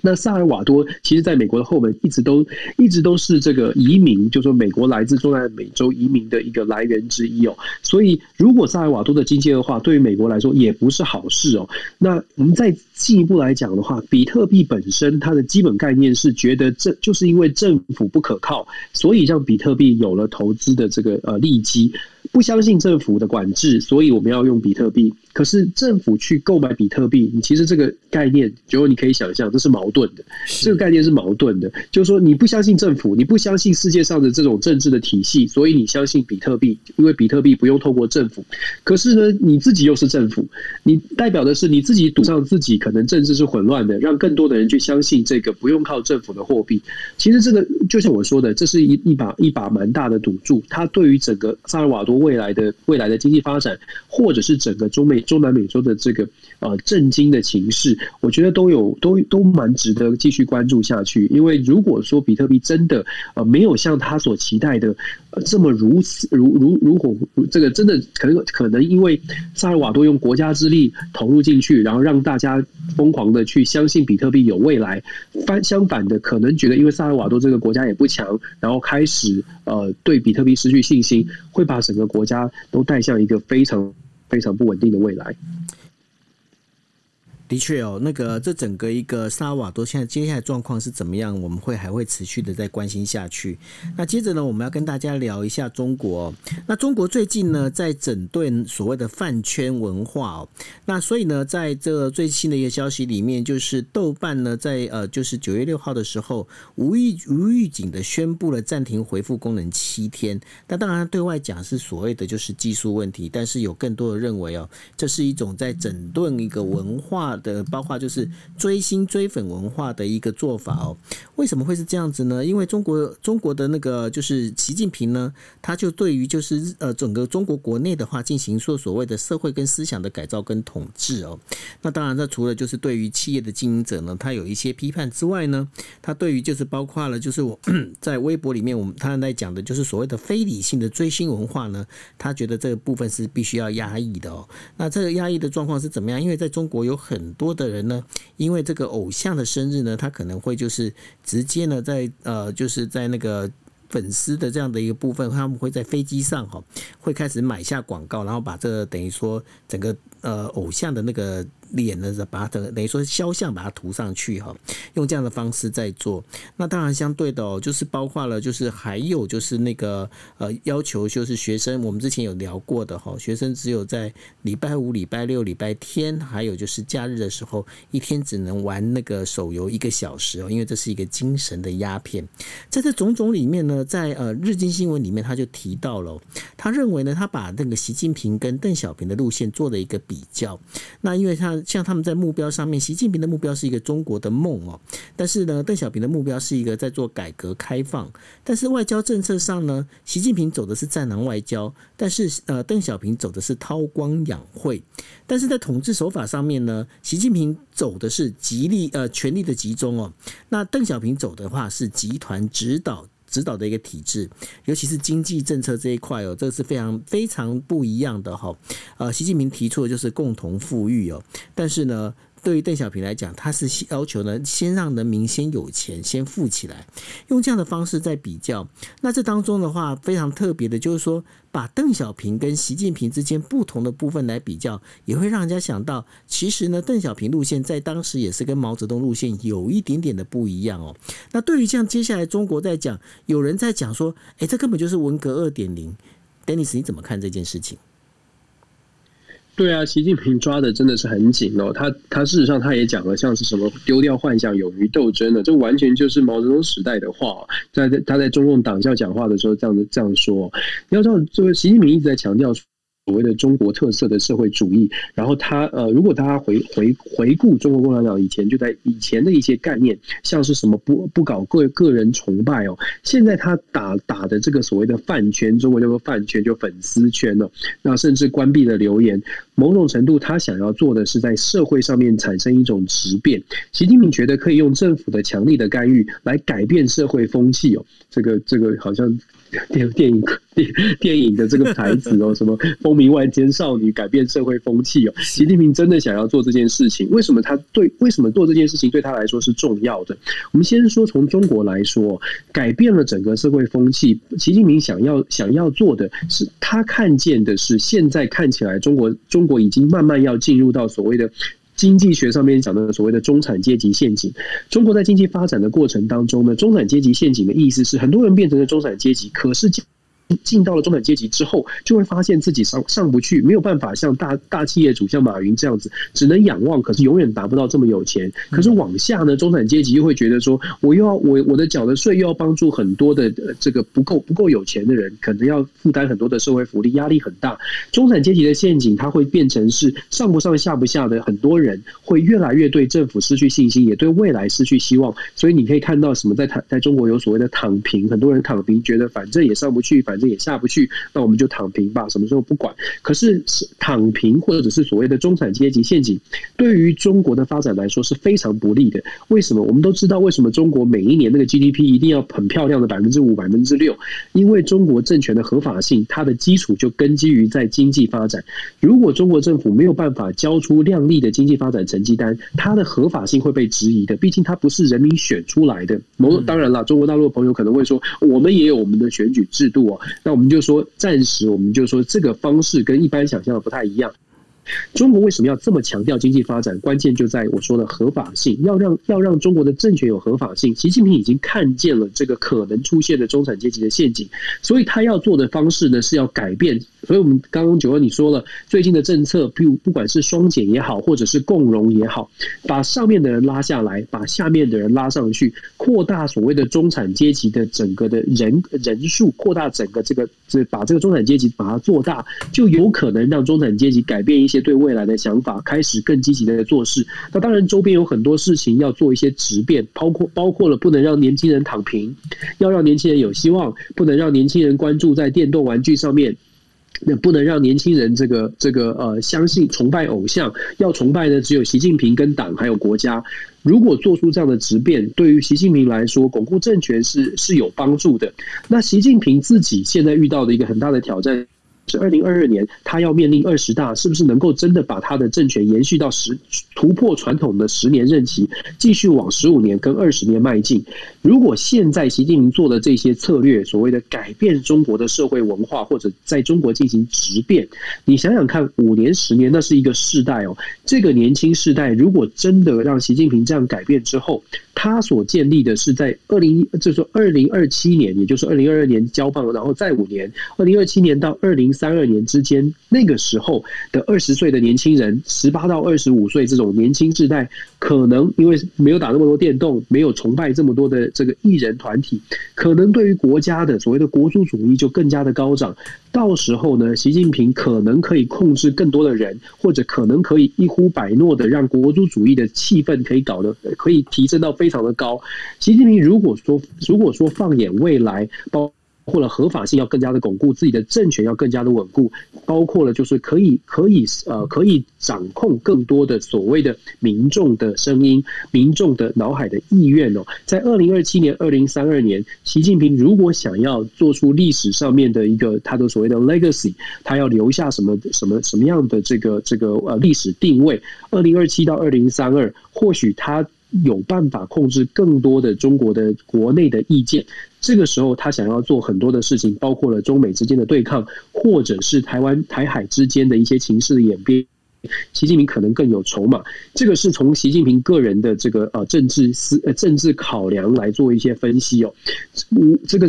那萨尔瓦多其实在美国的后门一直都一直都是这个移民，就说美国来自中南美洲移民的一个来源之一哦。所以如果萨尔瓦多的经济恶化，对于美国来说也不是好事哦。那我们再进一步来讲的话，比特币本身它的基本概念是觉得这就是因为政府不可靠，所以让比特币有了投资的这个呃利基。不相信政府的管制，所以我们要用比特币。可是政府去购买比特币，你其实这个概念，就你可以想象，这是矛盾的。这个概念是矛盾的，就是说你不相信政府，你不相信世界上的这种政治的体系，所以你相信比特币，因为比特币不用透过政府。可是呢，你自己又是政府，你代表的是你自己赌上自己，可能政治是混乱的，让更多的人去相信这个不用靠政府的货币。其实这个就像我说的，这是一一把一把蛮大的赌注，它对于整个萨尔瓦多。未来的未来的经济发展，或者是整个中美中南美洲的这个呃震惊的情势，我觉得都有都都蛮值得继续关注下去。因为如果说比特币真的呃没有像他所期待的呃这么如此如如如果这个真的可能可能因为萨尔瓦多用国家之力投入进去，然后让大家疯狂的去相信比特币有未来，反相反的可能觉得因为萨尔瓦多这个国家也不强，然后开始呃对比特币失去信心，会把整个。国家都带向一个非常非常不稳定的未来。
的确哦，那个这整个一个萨瓦多现在接下来状况是怎么样？我们会还会持续的再关心下去。那接着呢，我们要跟大家聊一下中国。那中国最近呢，在整顿所谓的饭圈文化哦。那所以呢，在这最新的一个消息里面，就是豆瓣呢，在呃，就是九月六号的时候，无预无预警的宣布了暂停回复功能七天。那当然对外讲是所谓的就是技术问题，但是有更多的认为哦，这是一种在整顿一个文化的包括就是追星追粉文化的一个做法哦，为什么会是这样子呢？因为中国中国的那个就是习近平呢，他就对于就是呃整个中国国内的话进行说所谓的社会跟思想的改造跟统治哦。那当然，这除了就是对于企业的经营者呢，他有一些批判之外呢，他对于就是包括了就是我 在微博里面我们他在讲的就是所谓的非理性的追星文化呢，他觉得这个部分是必须要压抑的哦。那这个压抑的状况是怎么样？因为在中国有很多的人呢，因为这个偶像的生日呢，他可能会就是直接呢，在呃，就是在那个粉丝的这样的一个部分，他们会在飞机上哈，会开始买下广告，然后把这等于说整个呃偶像的那个。脸呢，把它等等于说肖像把它涂上去哈，用这样的方式在做。那当然相对的哦，就是包括了，就是还有就是那个呃要求，就是学生我们之前有聊过的哈，学生只有在礼拜五、礼拜六、礼拜天，还有就是假日的时候，一天只能玩那个手游一个小时哦，因为这是一个精神的鸦片。在这种种里面呢，在呃日经新闻里面他就提到了，他认为呢，他把那个习近平跟邓小平的路线做了一个比较。那因为他像他们在目标上面，习近平的目标是一个中国的梦哦，但是呢，邓小平的目标是一个在做改革开放。但是外交政策上呢，习近平走的是战狼外交，但是呃，邓小平走的是韬光养晦。但是在统治手法上面呢，习近平走的是极力呃权力的集中哦，那邓小平走的话是集团指导。指导的一个体制，尤其是经济政策这一块哦，这个是非常非常不一样的哈。呃，习近平提出的就是共同富裕哦，但是呢，对于邓小平来讲，他是要求呢，先让人民先有钱，先富起来，用这样的方式在比较。那这当中的话，非常特别的就是说，把邓小平跟习近平之间不同的部分来比较，也会让人家想到，其实呢，邓小平路线在当时也是跟毛泽东路线有一点点的不一样哦。那对于像接下来中国在讲，有人在讲说，哎，这根本就是文革二点零。Dennis，你怎么看这件事情？
对啊，习近平抓的真的是很紧哦。他他事实上他也讲了，像是什么丢掉幻想，勇于斗争的，这完全就是毛泽东时代的话。在他在中共党校讲话的时候，这样子这样说。要知道，这个习近平一直在强调。所谓的中国特色的社会主义，然后他呃，如果大家回回回顾中国共产党以前就在以前的一些概念，像是什么不不搞个个人崇拜哦，现在他打打的这个所谓的饭圈，中国叫做饭圈，就粉丝圈哦，那甚至关闭了留言，某种程度他想要做的是在社会上面产生一种质变。习近平觉得可以用政府的强力的干预来改变社会风气哦，这个这个好像。电电影电 电影的这个台词哦，什么风靡万千少女改变社会风气哦，习近平真的想要做这件事情？为什么他对为什么做这件事情对他来说是重要的？我们先说从中国来说，改变了整个社会风气。习近平想要想要做的是，他看见的是现在看起来中国中国已经慢慢要进入到所谓的。经济学上面讲的所谓的中产阶级陷阱，中国在经济发展的过程当中呢，中产阶级陷阱的意思是很多人变成了中产阶级，可是。进到了中产阶级之后，就会发现自己上上不去，没有办法像大大企业主像马云这样子，只能仰望，可是永远达不到这么有钱。可是往下呢，中产阶级又会觉得说，我又要我我的缴的税又要帮助很多的这个不够不够有钱的人，可能要负担很多的社会福利，压力很大。中产阶级的陷阱，它会变成是上不上下不下的，很多人会越来越对政府失去信心，也对未来失去希望。所以你可以看到什么在台在中国有所谓的躺平，很多人躺平，觉得反正也上不去，反反正。也下不去，那我们就躺平吧，什么时候不管？可是躺平或者是所谓的中产阶级陷阱，对于中国的发展来说是非常不利的。为什么？我们都知道为什么中国每一年那个 GDP 一定要很漂亮的百分之五、百分之六？因为中国政权的合法性，它的基础就根基于在经济发展。如果中国政府没有办法交出亮丽的经济发展成绩单，它的合法性会被质疑的。毕竟它不是人民选出来的。某当然了，中国大陆的朋友可能会说，我们也有我们的选举制度哦。那我们就说，暂时我们就说这个方式跟一般想象的不太一样。中国为什么要这么强调经济发展？关键就在我说的合法性，要让要让中国的政权有合法性。习近平已经看见了这个可能出现的中产阶级的陷阱，所以他要做的方式呢，是要改变。所以我们刚刚九哥你说了，最近的政策，譬如不管是双减也好，或者是共荣也好，把上面的人拉下来，把下面的人拉上去，扩大所谓的中产阶级的整个的人人数，扩大整个这个这把这个中产阶级把它做大，就有可能让中产阶级改变一些些对未来的想法，开始更积极的做事。那当然周边有很多事情要做一些质变，包括包括了不能让年轻人躺平，要让年轻人有希望，不能让年轻人关注在电动玩具上面。那不能让年轻人这个这个呃相信崇拜偶像，要崇拜的只有习近平跟党还有国家。如果做出这样的质变，对于习近平来说，巩固政权是是有帮助的。那习近平自己现在遇到的一个很大的挑战。是二零二二年，他要面临二十大，是不是能够真的把他的政权延续到十突破传统的十年任期，继续往十五年跟二十年迈进？如果现在习近平做的这些策略，所谓的改变中国的社会文化，或者在中国进行质变，你想想看，五年、十年，那是一个世代哦。这个年轻世代，如果真的让习近平这样改变之后，他所建立的是在二零，就是说二零二七年，也就是二零二二年交棒，然后再五年，二零二七年到二零三二年之间，那个时候的二十岁的年轻人，十八到二十五岁这种年轻世代，可能因为没有打那么多电动，没有崇拜这么多的这个艺人团体，可能对于国家的所谓的国族主义就更加的高涨。到时候呢，习近平可能可以控制更多的人，或者可能可以一呼百诺的让国族主义的气氛可以搞得可以提升到非常的高。习近平如果说如果说放眼未来，包括了合法性要更加的巩固，自己的政权要更加的稳固，包括了就是可以可以呃可以掌控更多的所谓的民众的声音、民众的脑海的意愿哦。在二零二七年、二零三二年，习近平如果想要做出历史上面的一个他的所谓的 legacy，他要留下什么什么什么样的这个这个呃历史定位？二零二七到二零三二，或许他有办法控制更多的中国的国内的意见。这个时候，他想要做很多的事情，包括了中美之间的对抗，或者是台湾台海之间的一些情势的演变。习近平可能更有筹码。这个是从习近平个人的这个呃政治思呃政治考量来做一些分析哦。嗯，这个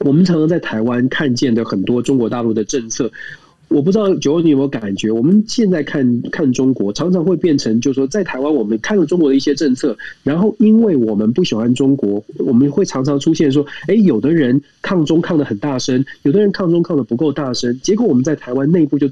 我们常常在台湾看见的很多中国大陆的政策。我不知道九欧你有没有感觉？我们现在看看中国，常常会变成，就是说，在台湾我们看了中国的一些政策，然后因为我们不喜欢中国，我们会常常出现说，哎，有的人抗中抗的很大声，有的人抗中抗的不够大声，结果我们在台湾内部就。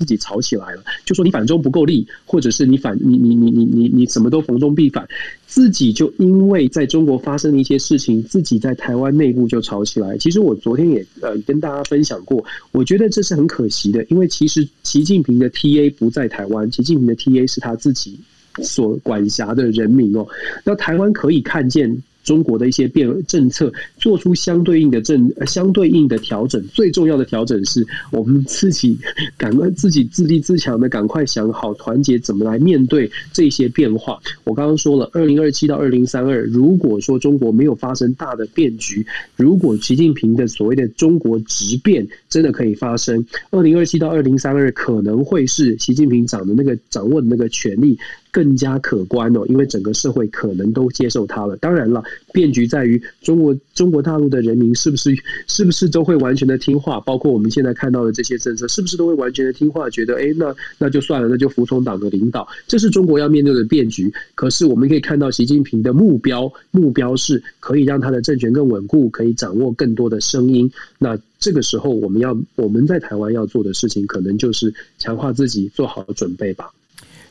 自己吵起来了，就说你反中不够力，或者是你反你你你你你你什么都逢中必反，自己就因为在中国发生的一些事情，自己在台湾内部就吵起来。其实我昨天也呃跟大家分享过，我觉得这是很可惜的，因为其实习近平的 TA 不在台湾，习近平的 TA 是他自己所管辖的人民哦。那台湾可以看见。中国的一些变政策，做出相对应的政相对应的调整。最重要的调整是我们自己赶快自己自立自强的，赶快想好团结怎么来面对这些变化。我刚刚说了，二零二七到二零三二，如果说中国没有发生大的变局，如果习近平的所谓的中国直变真的可以发生，二零二七到二零三二可能会是习近平掌的那个掌握的那个权力。更加可观哦，因为整个社会可能都接受它了。当然了，变局在于中国中国大陆的人民是不是是不是都会完全的听话？包括我们现在看到的这些政策，是不是都会完全的听话？觉得哎，那那就算了，那就服从党的领导。这是中国要面对的变局。可是我们可以看到，习近平的目标目标是可以让他的政权更稳固，可以掌握更多的声音。那这个时候，我们要我们在台湾要做的事情，可能就是强化自己，做好准备吧。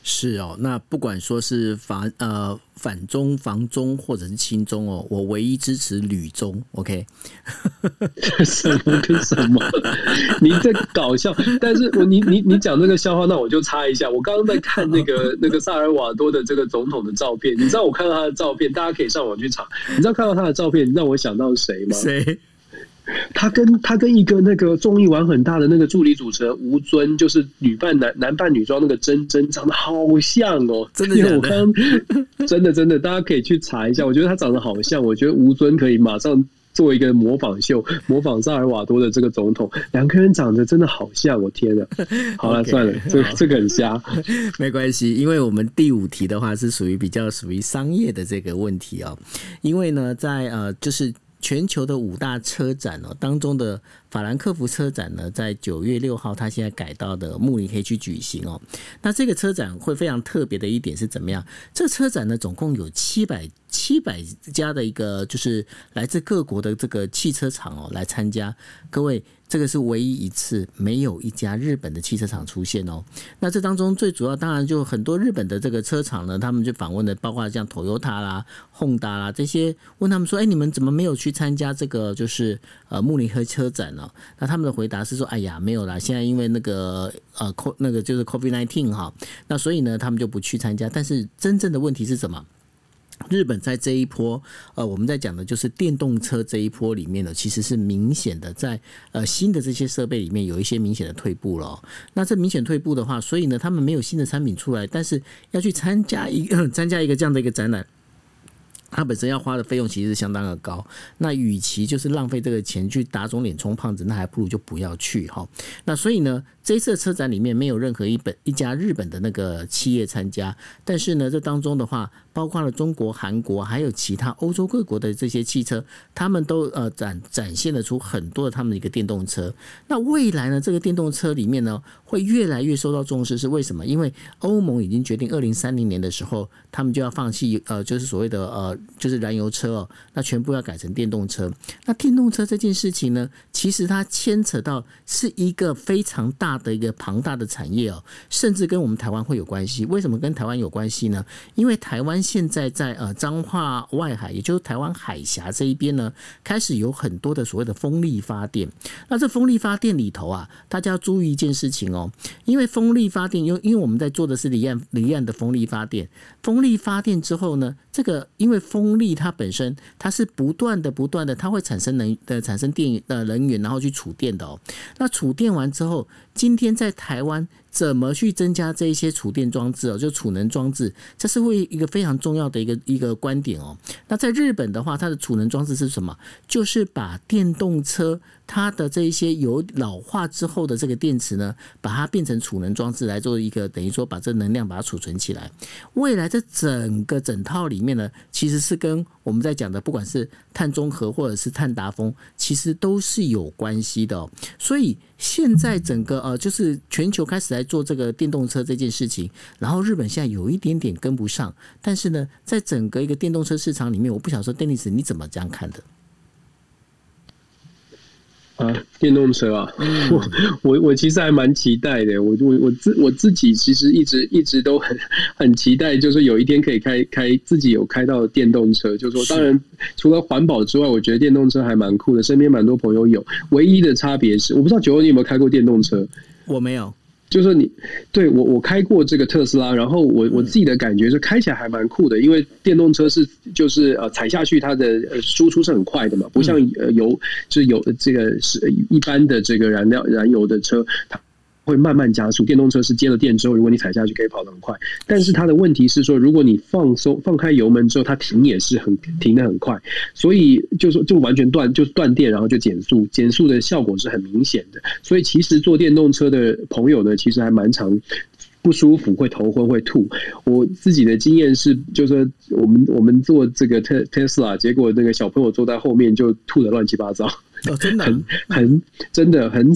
是哦，那不管说是反呃反中、防中或者是亲中哦，我唯一支持旅中。OK，
什么跟什么？你在搞笑？但是我你你你讲这个笑话，那我就插一下。我刚刚在看那个 那个萨尔瓦多的这个总统的照片，你知道我看到他的照片，大家可以上网去查。你知道看到他的照片让我想到谁吗？
谁？
他跟他跟一个那个综艺玩很大的那个助理主持人吴尊，就是女扮男男扮女装那个真真，长得好像哦，
真的？
我刚 真的真的，大家可以去查一下。我觉得他长得好像，我觉得吴尊可以马上做一个模仿秀，模仿萨尔瓦多的这个总统，两个人长得真的好像。我天呐，好了，okay, 算了，这这个很瞎，
没关系，因为我们第五题的话是属于比较属于商业的这个问题哦，因为呢，在呃就是。全球的五大车展哦，当中的法兰克福车展呢，在九月六号，它现在改到的慕尼黑去举行哦。那这个车展会非常特别的一点是怎么样？这车展呢，总共有七百七百家的一个，就是来自各国的这个汽车厂哦来参加。各位。这个是唯一一次没有一家日本的汽车厂出现哦。那这当中最主要当然就很多日本的这个车厂呢，他们就访问的包括像 Toyota 啦、Honda 啦这些，问他们说：“哎，你们怎么没有去参加这个就是呃慕尼黑车展？”那他们的回答是说：“哎呀，没有啦，现在因为那个呃那个就是 COVID-19 哈，那所以呢他们就不去参加。但是真正的问题是什么？”日本在这一波，呃，我们在讲的就是电动车这一波里面呢，其实是明显的在呃新的这些设备里面有一些明显的退步了。那这明显退步的话，所以呢，他们没有新的产品出来，但是要去参加一个参加一个这样的一个展览。它本身要花的费用其实是相当的高，那与其就是浪费这个钱去打肿脸充胖子，那还不如就不要去哈。那所以呢，这次车展里面没有任何一本一家日本的那个企业参加，但是呢，这当中的话，包括了中国、韩国还有其他欧洲各国的这些汽车，他们都呃展展现了出很多的他们的一个电动车。那未来呢，这个电动车里面呢，会越来越受到重视，是为什么？因为欧盟已经决定二零三零年的时候，他们就要放弃呃，就是所谓的呃。就是燃油车哦，那全部要改成电动车。那电动车这件事情呢，其实它牵扯到是一个非常大的一个庞大的产业哦，甚至跟我们台湾会有关系。为什么跟台湾有关系呢？因为台湾现在在呃彰化外海，也就是台湾海峡这一边呢，开始有很多的所谓的风力发电。那这风力发电里头啊，大家要注意一件事情哦，因为风力发电，因因为我们在做的是离岸离岸的风力发电，风力发电之后呢，这个因为风力它本身它是不断的不断的，它会产生能的产生电的能源，然后去储电的哦。那储电完之后，今天在台湾。怎么去增加这一些储电装置哦？就储能装置，这是会一个非常重要的一个一个观点哦。那在日本的话，它的储能装置是什么？就是把电动车它的这一些有老化之后的这个电池呢，把它变成储能装置来做一个等于说把这能量把它储存起来。未来这整个整套里面呢，其实是跟我们在讲的不管是碳中和或者是碳达峰，其实都是有关系的。所以现在整个呃，就是全球开始来做这个电动车这件事情，然后日本现在有一点点跟不上，但是呢，在整个一个电动车市场里面，我不想说 Dennis 你怎么这样看的？
啊，电动车啊，我我我其实还蛮期待的。我我我自我自己其实一直一直都很很期待，就是有一天可以开开自己有开到电动车。就是说，当然除了环保之外，我觉得电动车还蛮酷的。身边蛮多朋友有，唯一的差别是，我不知道九欧你有没有开过电动车？
我没有。
就是说你对我我开过这个特斯拉，然后我我自己的感觉是开起来还蛮酷的，因为电动车是就是呃踩下去它的输出是很快的嘛，不像呃油就是有这个是一般的这个燃料燃油的车它。会慢慢加速，电动车是接了电之后，如果你踩下去可以跑得很快。但是它的问题是说，如果你放松放开油门之后，它停也是很停得很快。所以就说就完全断就是断电，然后就减速，减速的效果是很明显的。所以其实坐电动车的朋友呢，其实还蛮常不舒服，会头昏会吐。我自己的经验是，就是说我们我们坐这个特特斯拉，结果那个小朋友坐在后面就吐得乱七八糟。
哦，真的，
很很真的很。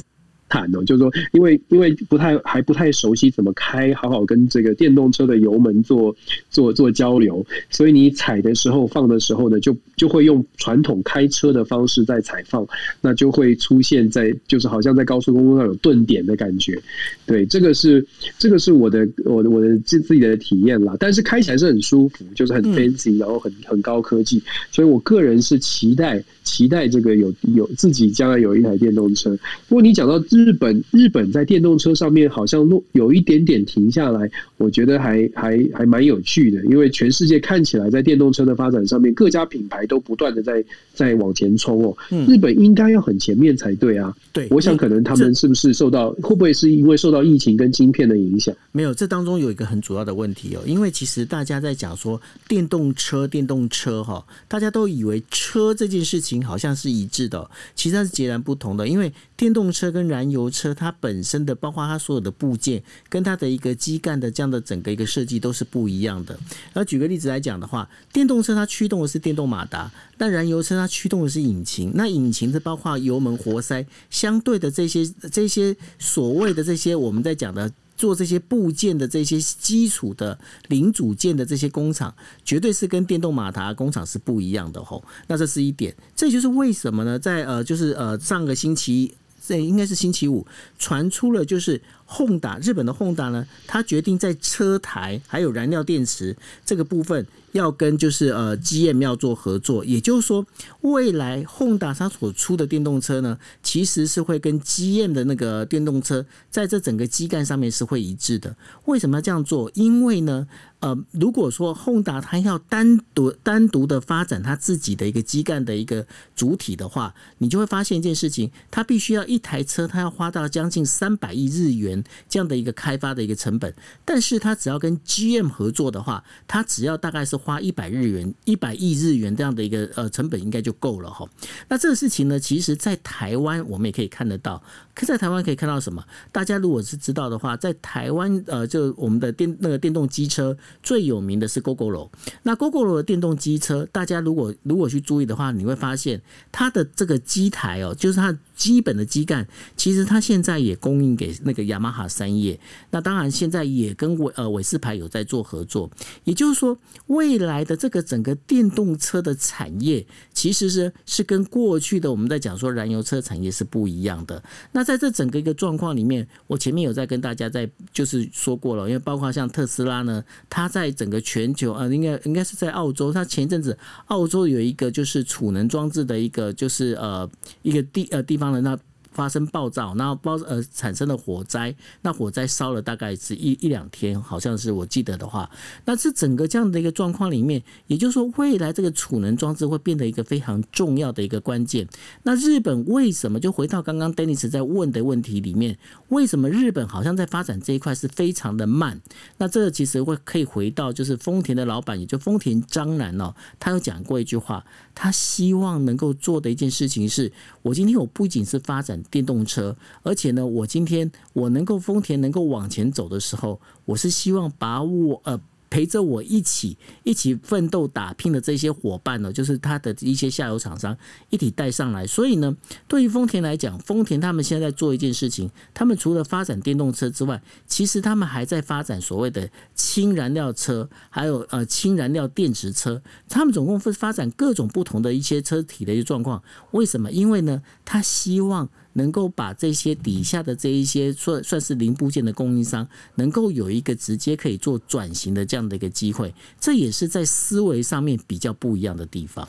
哦，就是说，因为因为不太还不太熟悉怎么开，好好跟这个电动车的油门做做做交流，所以你踩的时候放的时候呢，就就会用传统开车的方式在踩放，那就会出现在就是好像在高速公路上有顿点的感觉。对，这个是这个是我的我的我的自自己的体验啦。但是开起来是很舒服，就是很 fancy，然后很很高科技，所以我个人是期待期待这个有有自己将来有一台电动车。不过你讲到日本日本在电动车上面好像落有一点点停下来，我觉得还还还蛮有趣的，因为全世界看起来在电动车的发展上面，各家品牌都不断的在在往前冲哦。日本应该要很前面才对啊。对，我想可能他们是不是受到会不会是因为受到疫情跟晶片的影响？
没有，这当中有一个很主要的问题哦，因为其实大家在讲说电动车电动车哈，大家都以为车这件事情好像是一致的，其实它是截然不同的，因为电动车跟燃油车它本身的，包括它所有的部件，跟它的一个基干的这样的整个一个设计都是不一样的。然后举个例子来讲的话，电动车它驱动的是电动马达，但燃油车它驱动的是引擎。那引擎的包括油门、活塞，相对的这些这些所谓的这些我们在讲的做这些部件的这些基础的零组件的这些工厂，绝对是跟电动马达工厂是不一样的吼。那这是一点，这就是为什么呢？在呃，就是呃上个星期。这应该是星期五传出了，就是轰打日本的轰打呢，他决定在车台还有燃料电池这个部分要跟就是呃 GM 要做合作，也就是说，未来 Honda 它所出的电动车呢，其实是会跟 GM 的那个电动车在这整个基干上面是会一致的。为什么要这样做？因为呢。呃，如果说 Honda 它要单独单独的发展它自己的一个基干的一个主体的话，你就会发现一件事情，它必须要一台车，它要花到将近三百亿日元这样的一个开发的一个成本。但是它只要跟 GM 合作的话，它只要大概是花一百日元、一百亿日元这样的一个呃成本，应该就够了哈。那这个事情呢，其实在台湾我们也可以看得到。可在台湾可以看到什么？大家如果是知道的话，在台湾呃，就我们的电那个电动机车最有名的是 Gogoro。那 Gogoro 的电动机车，大家如果如果去注意的话，你会发现它的这个机台哦，就是它基本的基干，其实它现在也供应给那个雅马哈三叶。那当然现在也跟伟呃伟士牌有在做合作。也就是说，未来的这个整个电动车的产业，其实是是跟过去的我们在讲说燃油车产业是不一样的。那在这整个一个状况里面，我前面有在跟大家在就是说过了，因为包括像特斯拉呢，它在整个全球呃，应该应该是在澳洲，它前一阵子澳洲有一个就是储能装置的一个就是呃一个地呃地方 využívané na 发生暴躁，然后爆呃产生了火灾，那火灾烧了大概是一一两天，好像是我记得的话，那这整个这样的一个状况里面，也就是说未来这个储能装置会变得一个非常重要的一个关键。那日本为什么就回到刚刚 Denis 在问的问题里面，为什么日本好像在发展这一块是非常的慢？那这个其实会可以回到就是丰田的老板，也就丰田章男哦，他有讲过一句话，他希望能够做的一件事情是，我今天我不仅是发展。电动车，而且呢，我今天我能够丰田能够往前走的时候，我是希望把我呃。陪着我一起一起奋斗打拼的这些伙伴呢，就是他的一些下游厂商一起带上来。所以呢，对于丰田来讲，丰田他们现在在做一件事情，他们除了发展电动车之外，其实他们还在发展所谓的氢燃料车，还有呃氢燃料电池车。他们总共会发展各种不同的一些车体的一个状况。为什么？因为呢，他希望。能够把这些底下的这一些算算是零部件的供应商，能够有一个直接可以做转型的这样的一个机会，这也是在思维上面比较不一样的地方。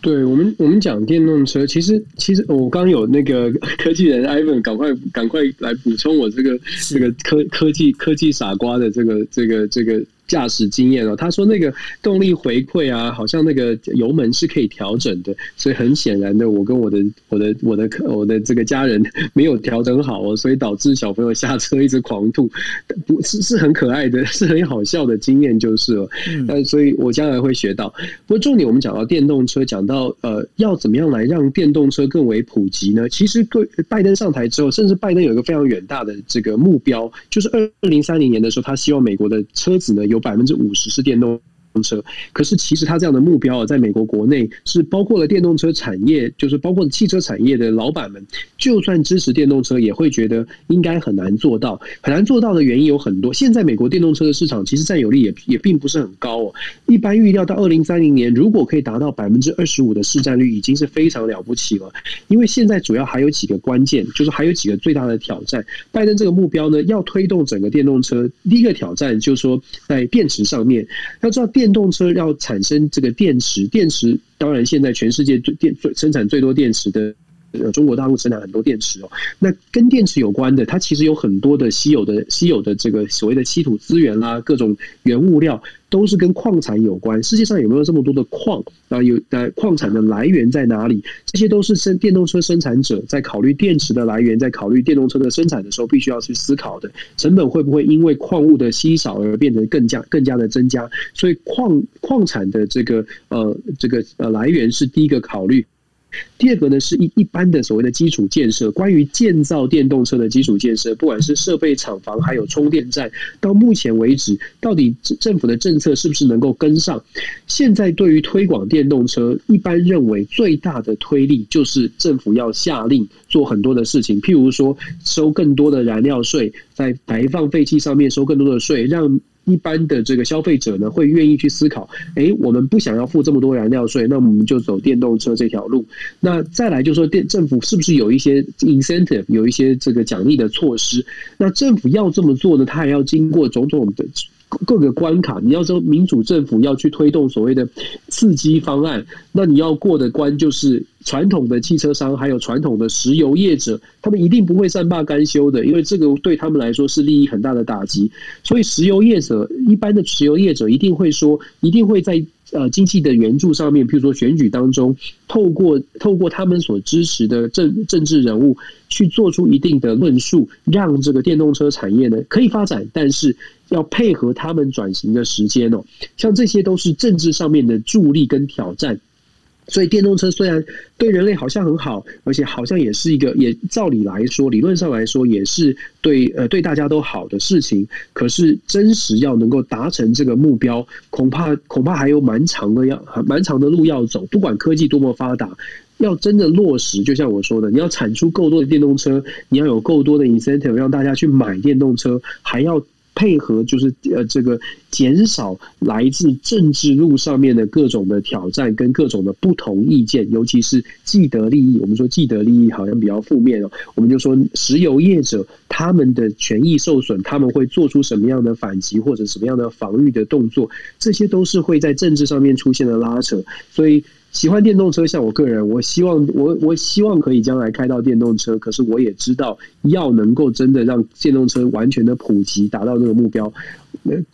对我们，我们讲电动车，其实其实我刚有那个科技人 Ivan，赶快赶快来补充我这个这个科科技科技傻瓜的这个这个这个。驾驶经验哦，他说那个动力回馈啊，好像那个油门是可以调整的，所以很显然的，我跟我的我的我的我的这个家人没有调整好哦，所以导致小朋友下车一直狂吐，不是是很可爱的，是很好笑的经验就是了。嗯，所以我将来会学到。不过重点我们讲到电动车，讲到呃要怎么样来让电动车更为普及呢？其实对拜登上台之后，甚至拜登有一个非常远大的这个目标，就是二零三零年的时候，他希望美国的车子呢有有百分之五十是电动车，可是其实他这样的目标啊，在美国国内是包括了电动车产业，就是包括汽车产业的老板们，就算支持电动车，也会觉得应该很难做到。很难做到的原因有很多。现在美国电动车的市场其实占有率也也并不是很高哦。一般预料到二零三零年，如果可以达到百分之二十五的市占率，已经是非常了不起了。因为现在主要还有几个关键，就是还有几个最大的挑战。拜登这个目标呢，要推动整个电动车，第一个挑战就是说在电池上面，要知道电。电动车要产生这个电池，电池当然现在全世界最电最生产最多电池的，呃，中国大陆生产很多电池哦。那跟电池有关的，它其实有很多的稀有的稀有的这个所谓的稀土资源啦，各种原物料。都是跟矿产有关。世界上有没有这么多的矿啊？有呃，矿产的来源在哪里？这些都是生电动车生产者在考虑电池的来源，在考虑电动车的生产的时候，必须要去思考的。成本会不会因为矿物的稀少而变得更加更加的增加？所以矿矿产的这个呃这个呃来源是第一个考虑。第二个呢，是一一般的所谓的基础建设，关于建造电动车的基础建设，不管是设备厂房，还有充电站，到目前为止，到底政府的政策是不是能够跟上？现在对于推广电动车，一般认为最大的推力就是政府要下令做很多的事情，譬如说收更多的燃料税，在排放废气上面收更多的税，让。一般的这个消费者呢，会愿意去思考，诶，我们不想要付这么多燃料税，那我们就走电动车这条路。那再来就说，电政府是不是有一些 incentive，有一些这个奖励的措施？那政府要这么做呢，它还要经过种种的。各个关卡，你要说民主政府要去推动所谓的刺激方案，那你要过的关就是传统的汽车商，还有传统的石油业者，他们一定不会善罢甘休的，因为这个对他们来说是利益很大的打击。所以石油业者，一般的石油业者一定会说，一定会在呃经济的援助上面，譬如说选举当中，透过透过他们所支持的政政治人物去做出一定的论述，让这个电动车产业呢可以发展，但是。要配合他们转型的时间哦，像这些都是政治上面的助力跟挑战。所以电动车虽然对人类好像很好，而且好像也是一个，也照理来说，理论上来说也是对呃对大家都好的事情。可是真实要能够达成这个目标，恐怕恐怕还有蛮长的要蛮长的路要走。不管科技多么发达。要真的落实，就像我说的，你要产出够多的电动车，你要有够多的 incentive 让大家去买电动车，还要。配合就是呃，这个减少来自政治路上面的各种的挑战跟各种的不同意见，尤其是既得利益。我们说既得利益好像比较负面哦，我们就说石油业者他们的权益受损，他们会做出什么样的反击或者什么样的防御的动作，这些都是会在政治上面出现的拉扯，所以。喜欢电动车，像我个人，我希望我我希望可以将来开到电动车。可是我也知道，要能够真的让电动车完全的普及，达到这个目标。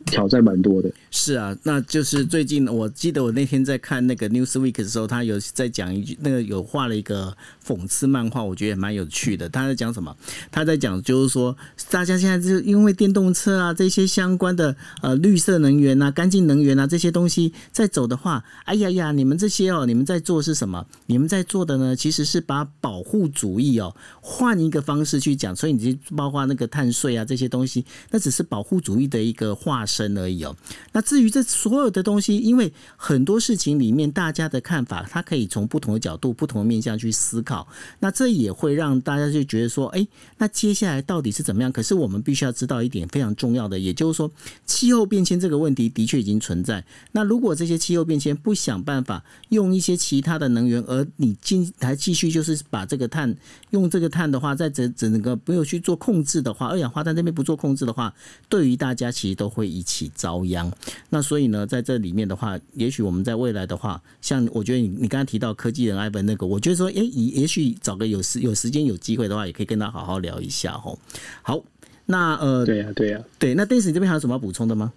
挑战蛮多的，
是啊，那就是最近我记得我那天在看那个 Newsweek 的时候，他有在讲一句，那个有画了一个讽刺漫画，我觉得也蛮有趣的。他在讲什么？他在讲就是说，大家现在就因为电动车啊这些相关的呃绿色能源啊、干净能源啊这些东西在走的话，哎呀呀，你们这些哦，你们在做是什么？你们在做的呢，其实是把保护主义哦换一个方式去讲，所以你就包括那个碳税啊这些东西，那只是保护主义的一个。化身而已哦。那至于这所有的东西，因为很多事情里面大家的看法，它可以从不同的角度、不同的面向去思考。那这也会让大家就觉得说，哎，那接下来到底是怎么样？可是我们必须要知道一点非常重要的，也就是说，气候变迁这个问题的确已经存在。那如果这些气候变迁不想办法用一些其他的能源，而你进还继续就是把这个碳用这个碳的话，在整整个没有去做控制的话，二氧化碳这边不做控制的话，对于大家其都。会一起遭殃。那所以呢，在这里面的话，也许我们在未来的话，像我觉得你你刚才提到科技人 Ivan 那个，我觉得说，哎，也许找个有时有时间有机会的话，也可以跟他好好聊一下吼。好，那呃，
对呀、啊，对呀、啊，
对。那 Daisy 这边还有什么要补充的吗？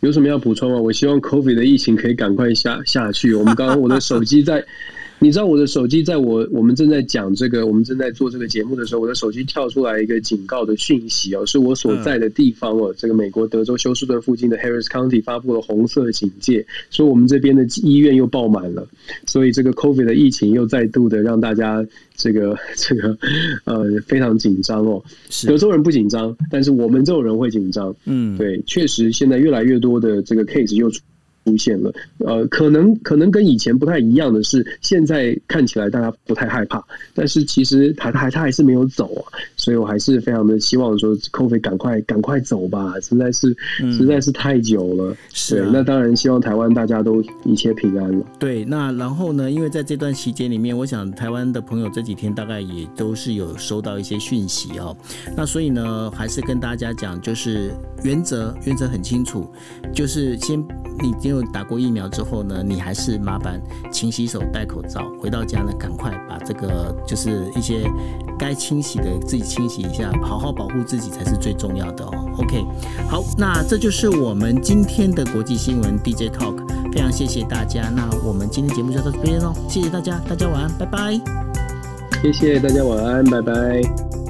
有什么要补充吗？我希望 COVID 的疫情可以赶快下下去。我们刚刚我的手机在。你知道我的手机在我我们正在讲这个，我们正在做这个节目的时候，我的手机跳出来一个警告的讯息哦，是我所在的地方哦，这个美国德州休斯顿附近的 Harris County 发布了红色警戒，所以我们这边的医院又爆满了，所以这个 COVID 的疫情又再度的让大家这个这个呃非常紧张哦。德州人不紧张，但是我们这种人会紧张。嗯，对，确实现在越来越多的这个 case 又出。出现了，呃，可能可能跟以前不太一样的是，现在看起来大家不太害怕，但是其实他还他还是没有走啊，所以我还是非常的希望说，COVID 赶快赶快走吧，实在是实在是太久了。嗯、是、啊，那当然希望台湾大家都一切平安了。
对，那然后呢，因为在这段期间里面，我想台湾的朋友这几天大概也都是有收到一些讯息哦，那所以呢，还是跟大家讲，就是原则原则很清楚，就是先你。有打过疫苗之后呢，你还是麻烦勤洗手、戴口罩。回到家呢，赶快把这个就是一些该清洗的自己清洗一下，好好保护自己才是最重要的哦。OK，好，那这就是我们今天的国际新闻 DJ Talk，非常谢谢大家。那我们今天节目就到这边喽，谢谢大家，大家晚安，拜拜。
谢谢大家晚安，拜拜。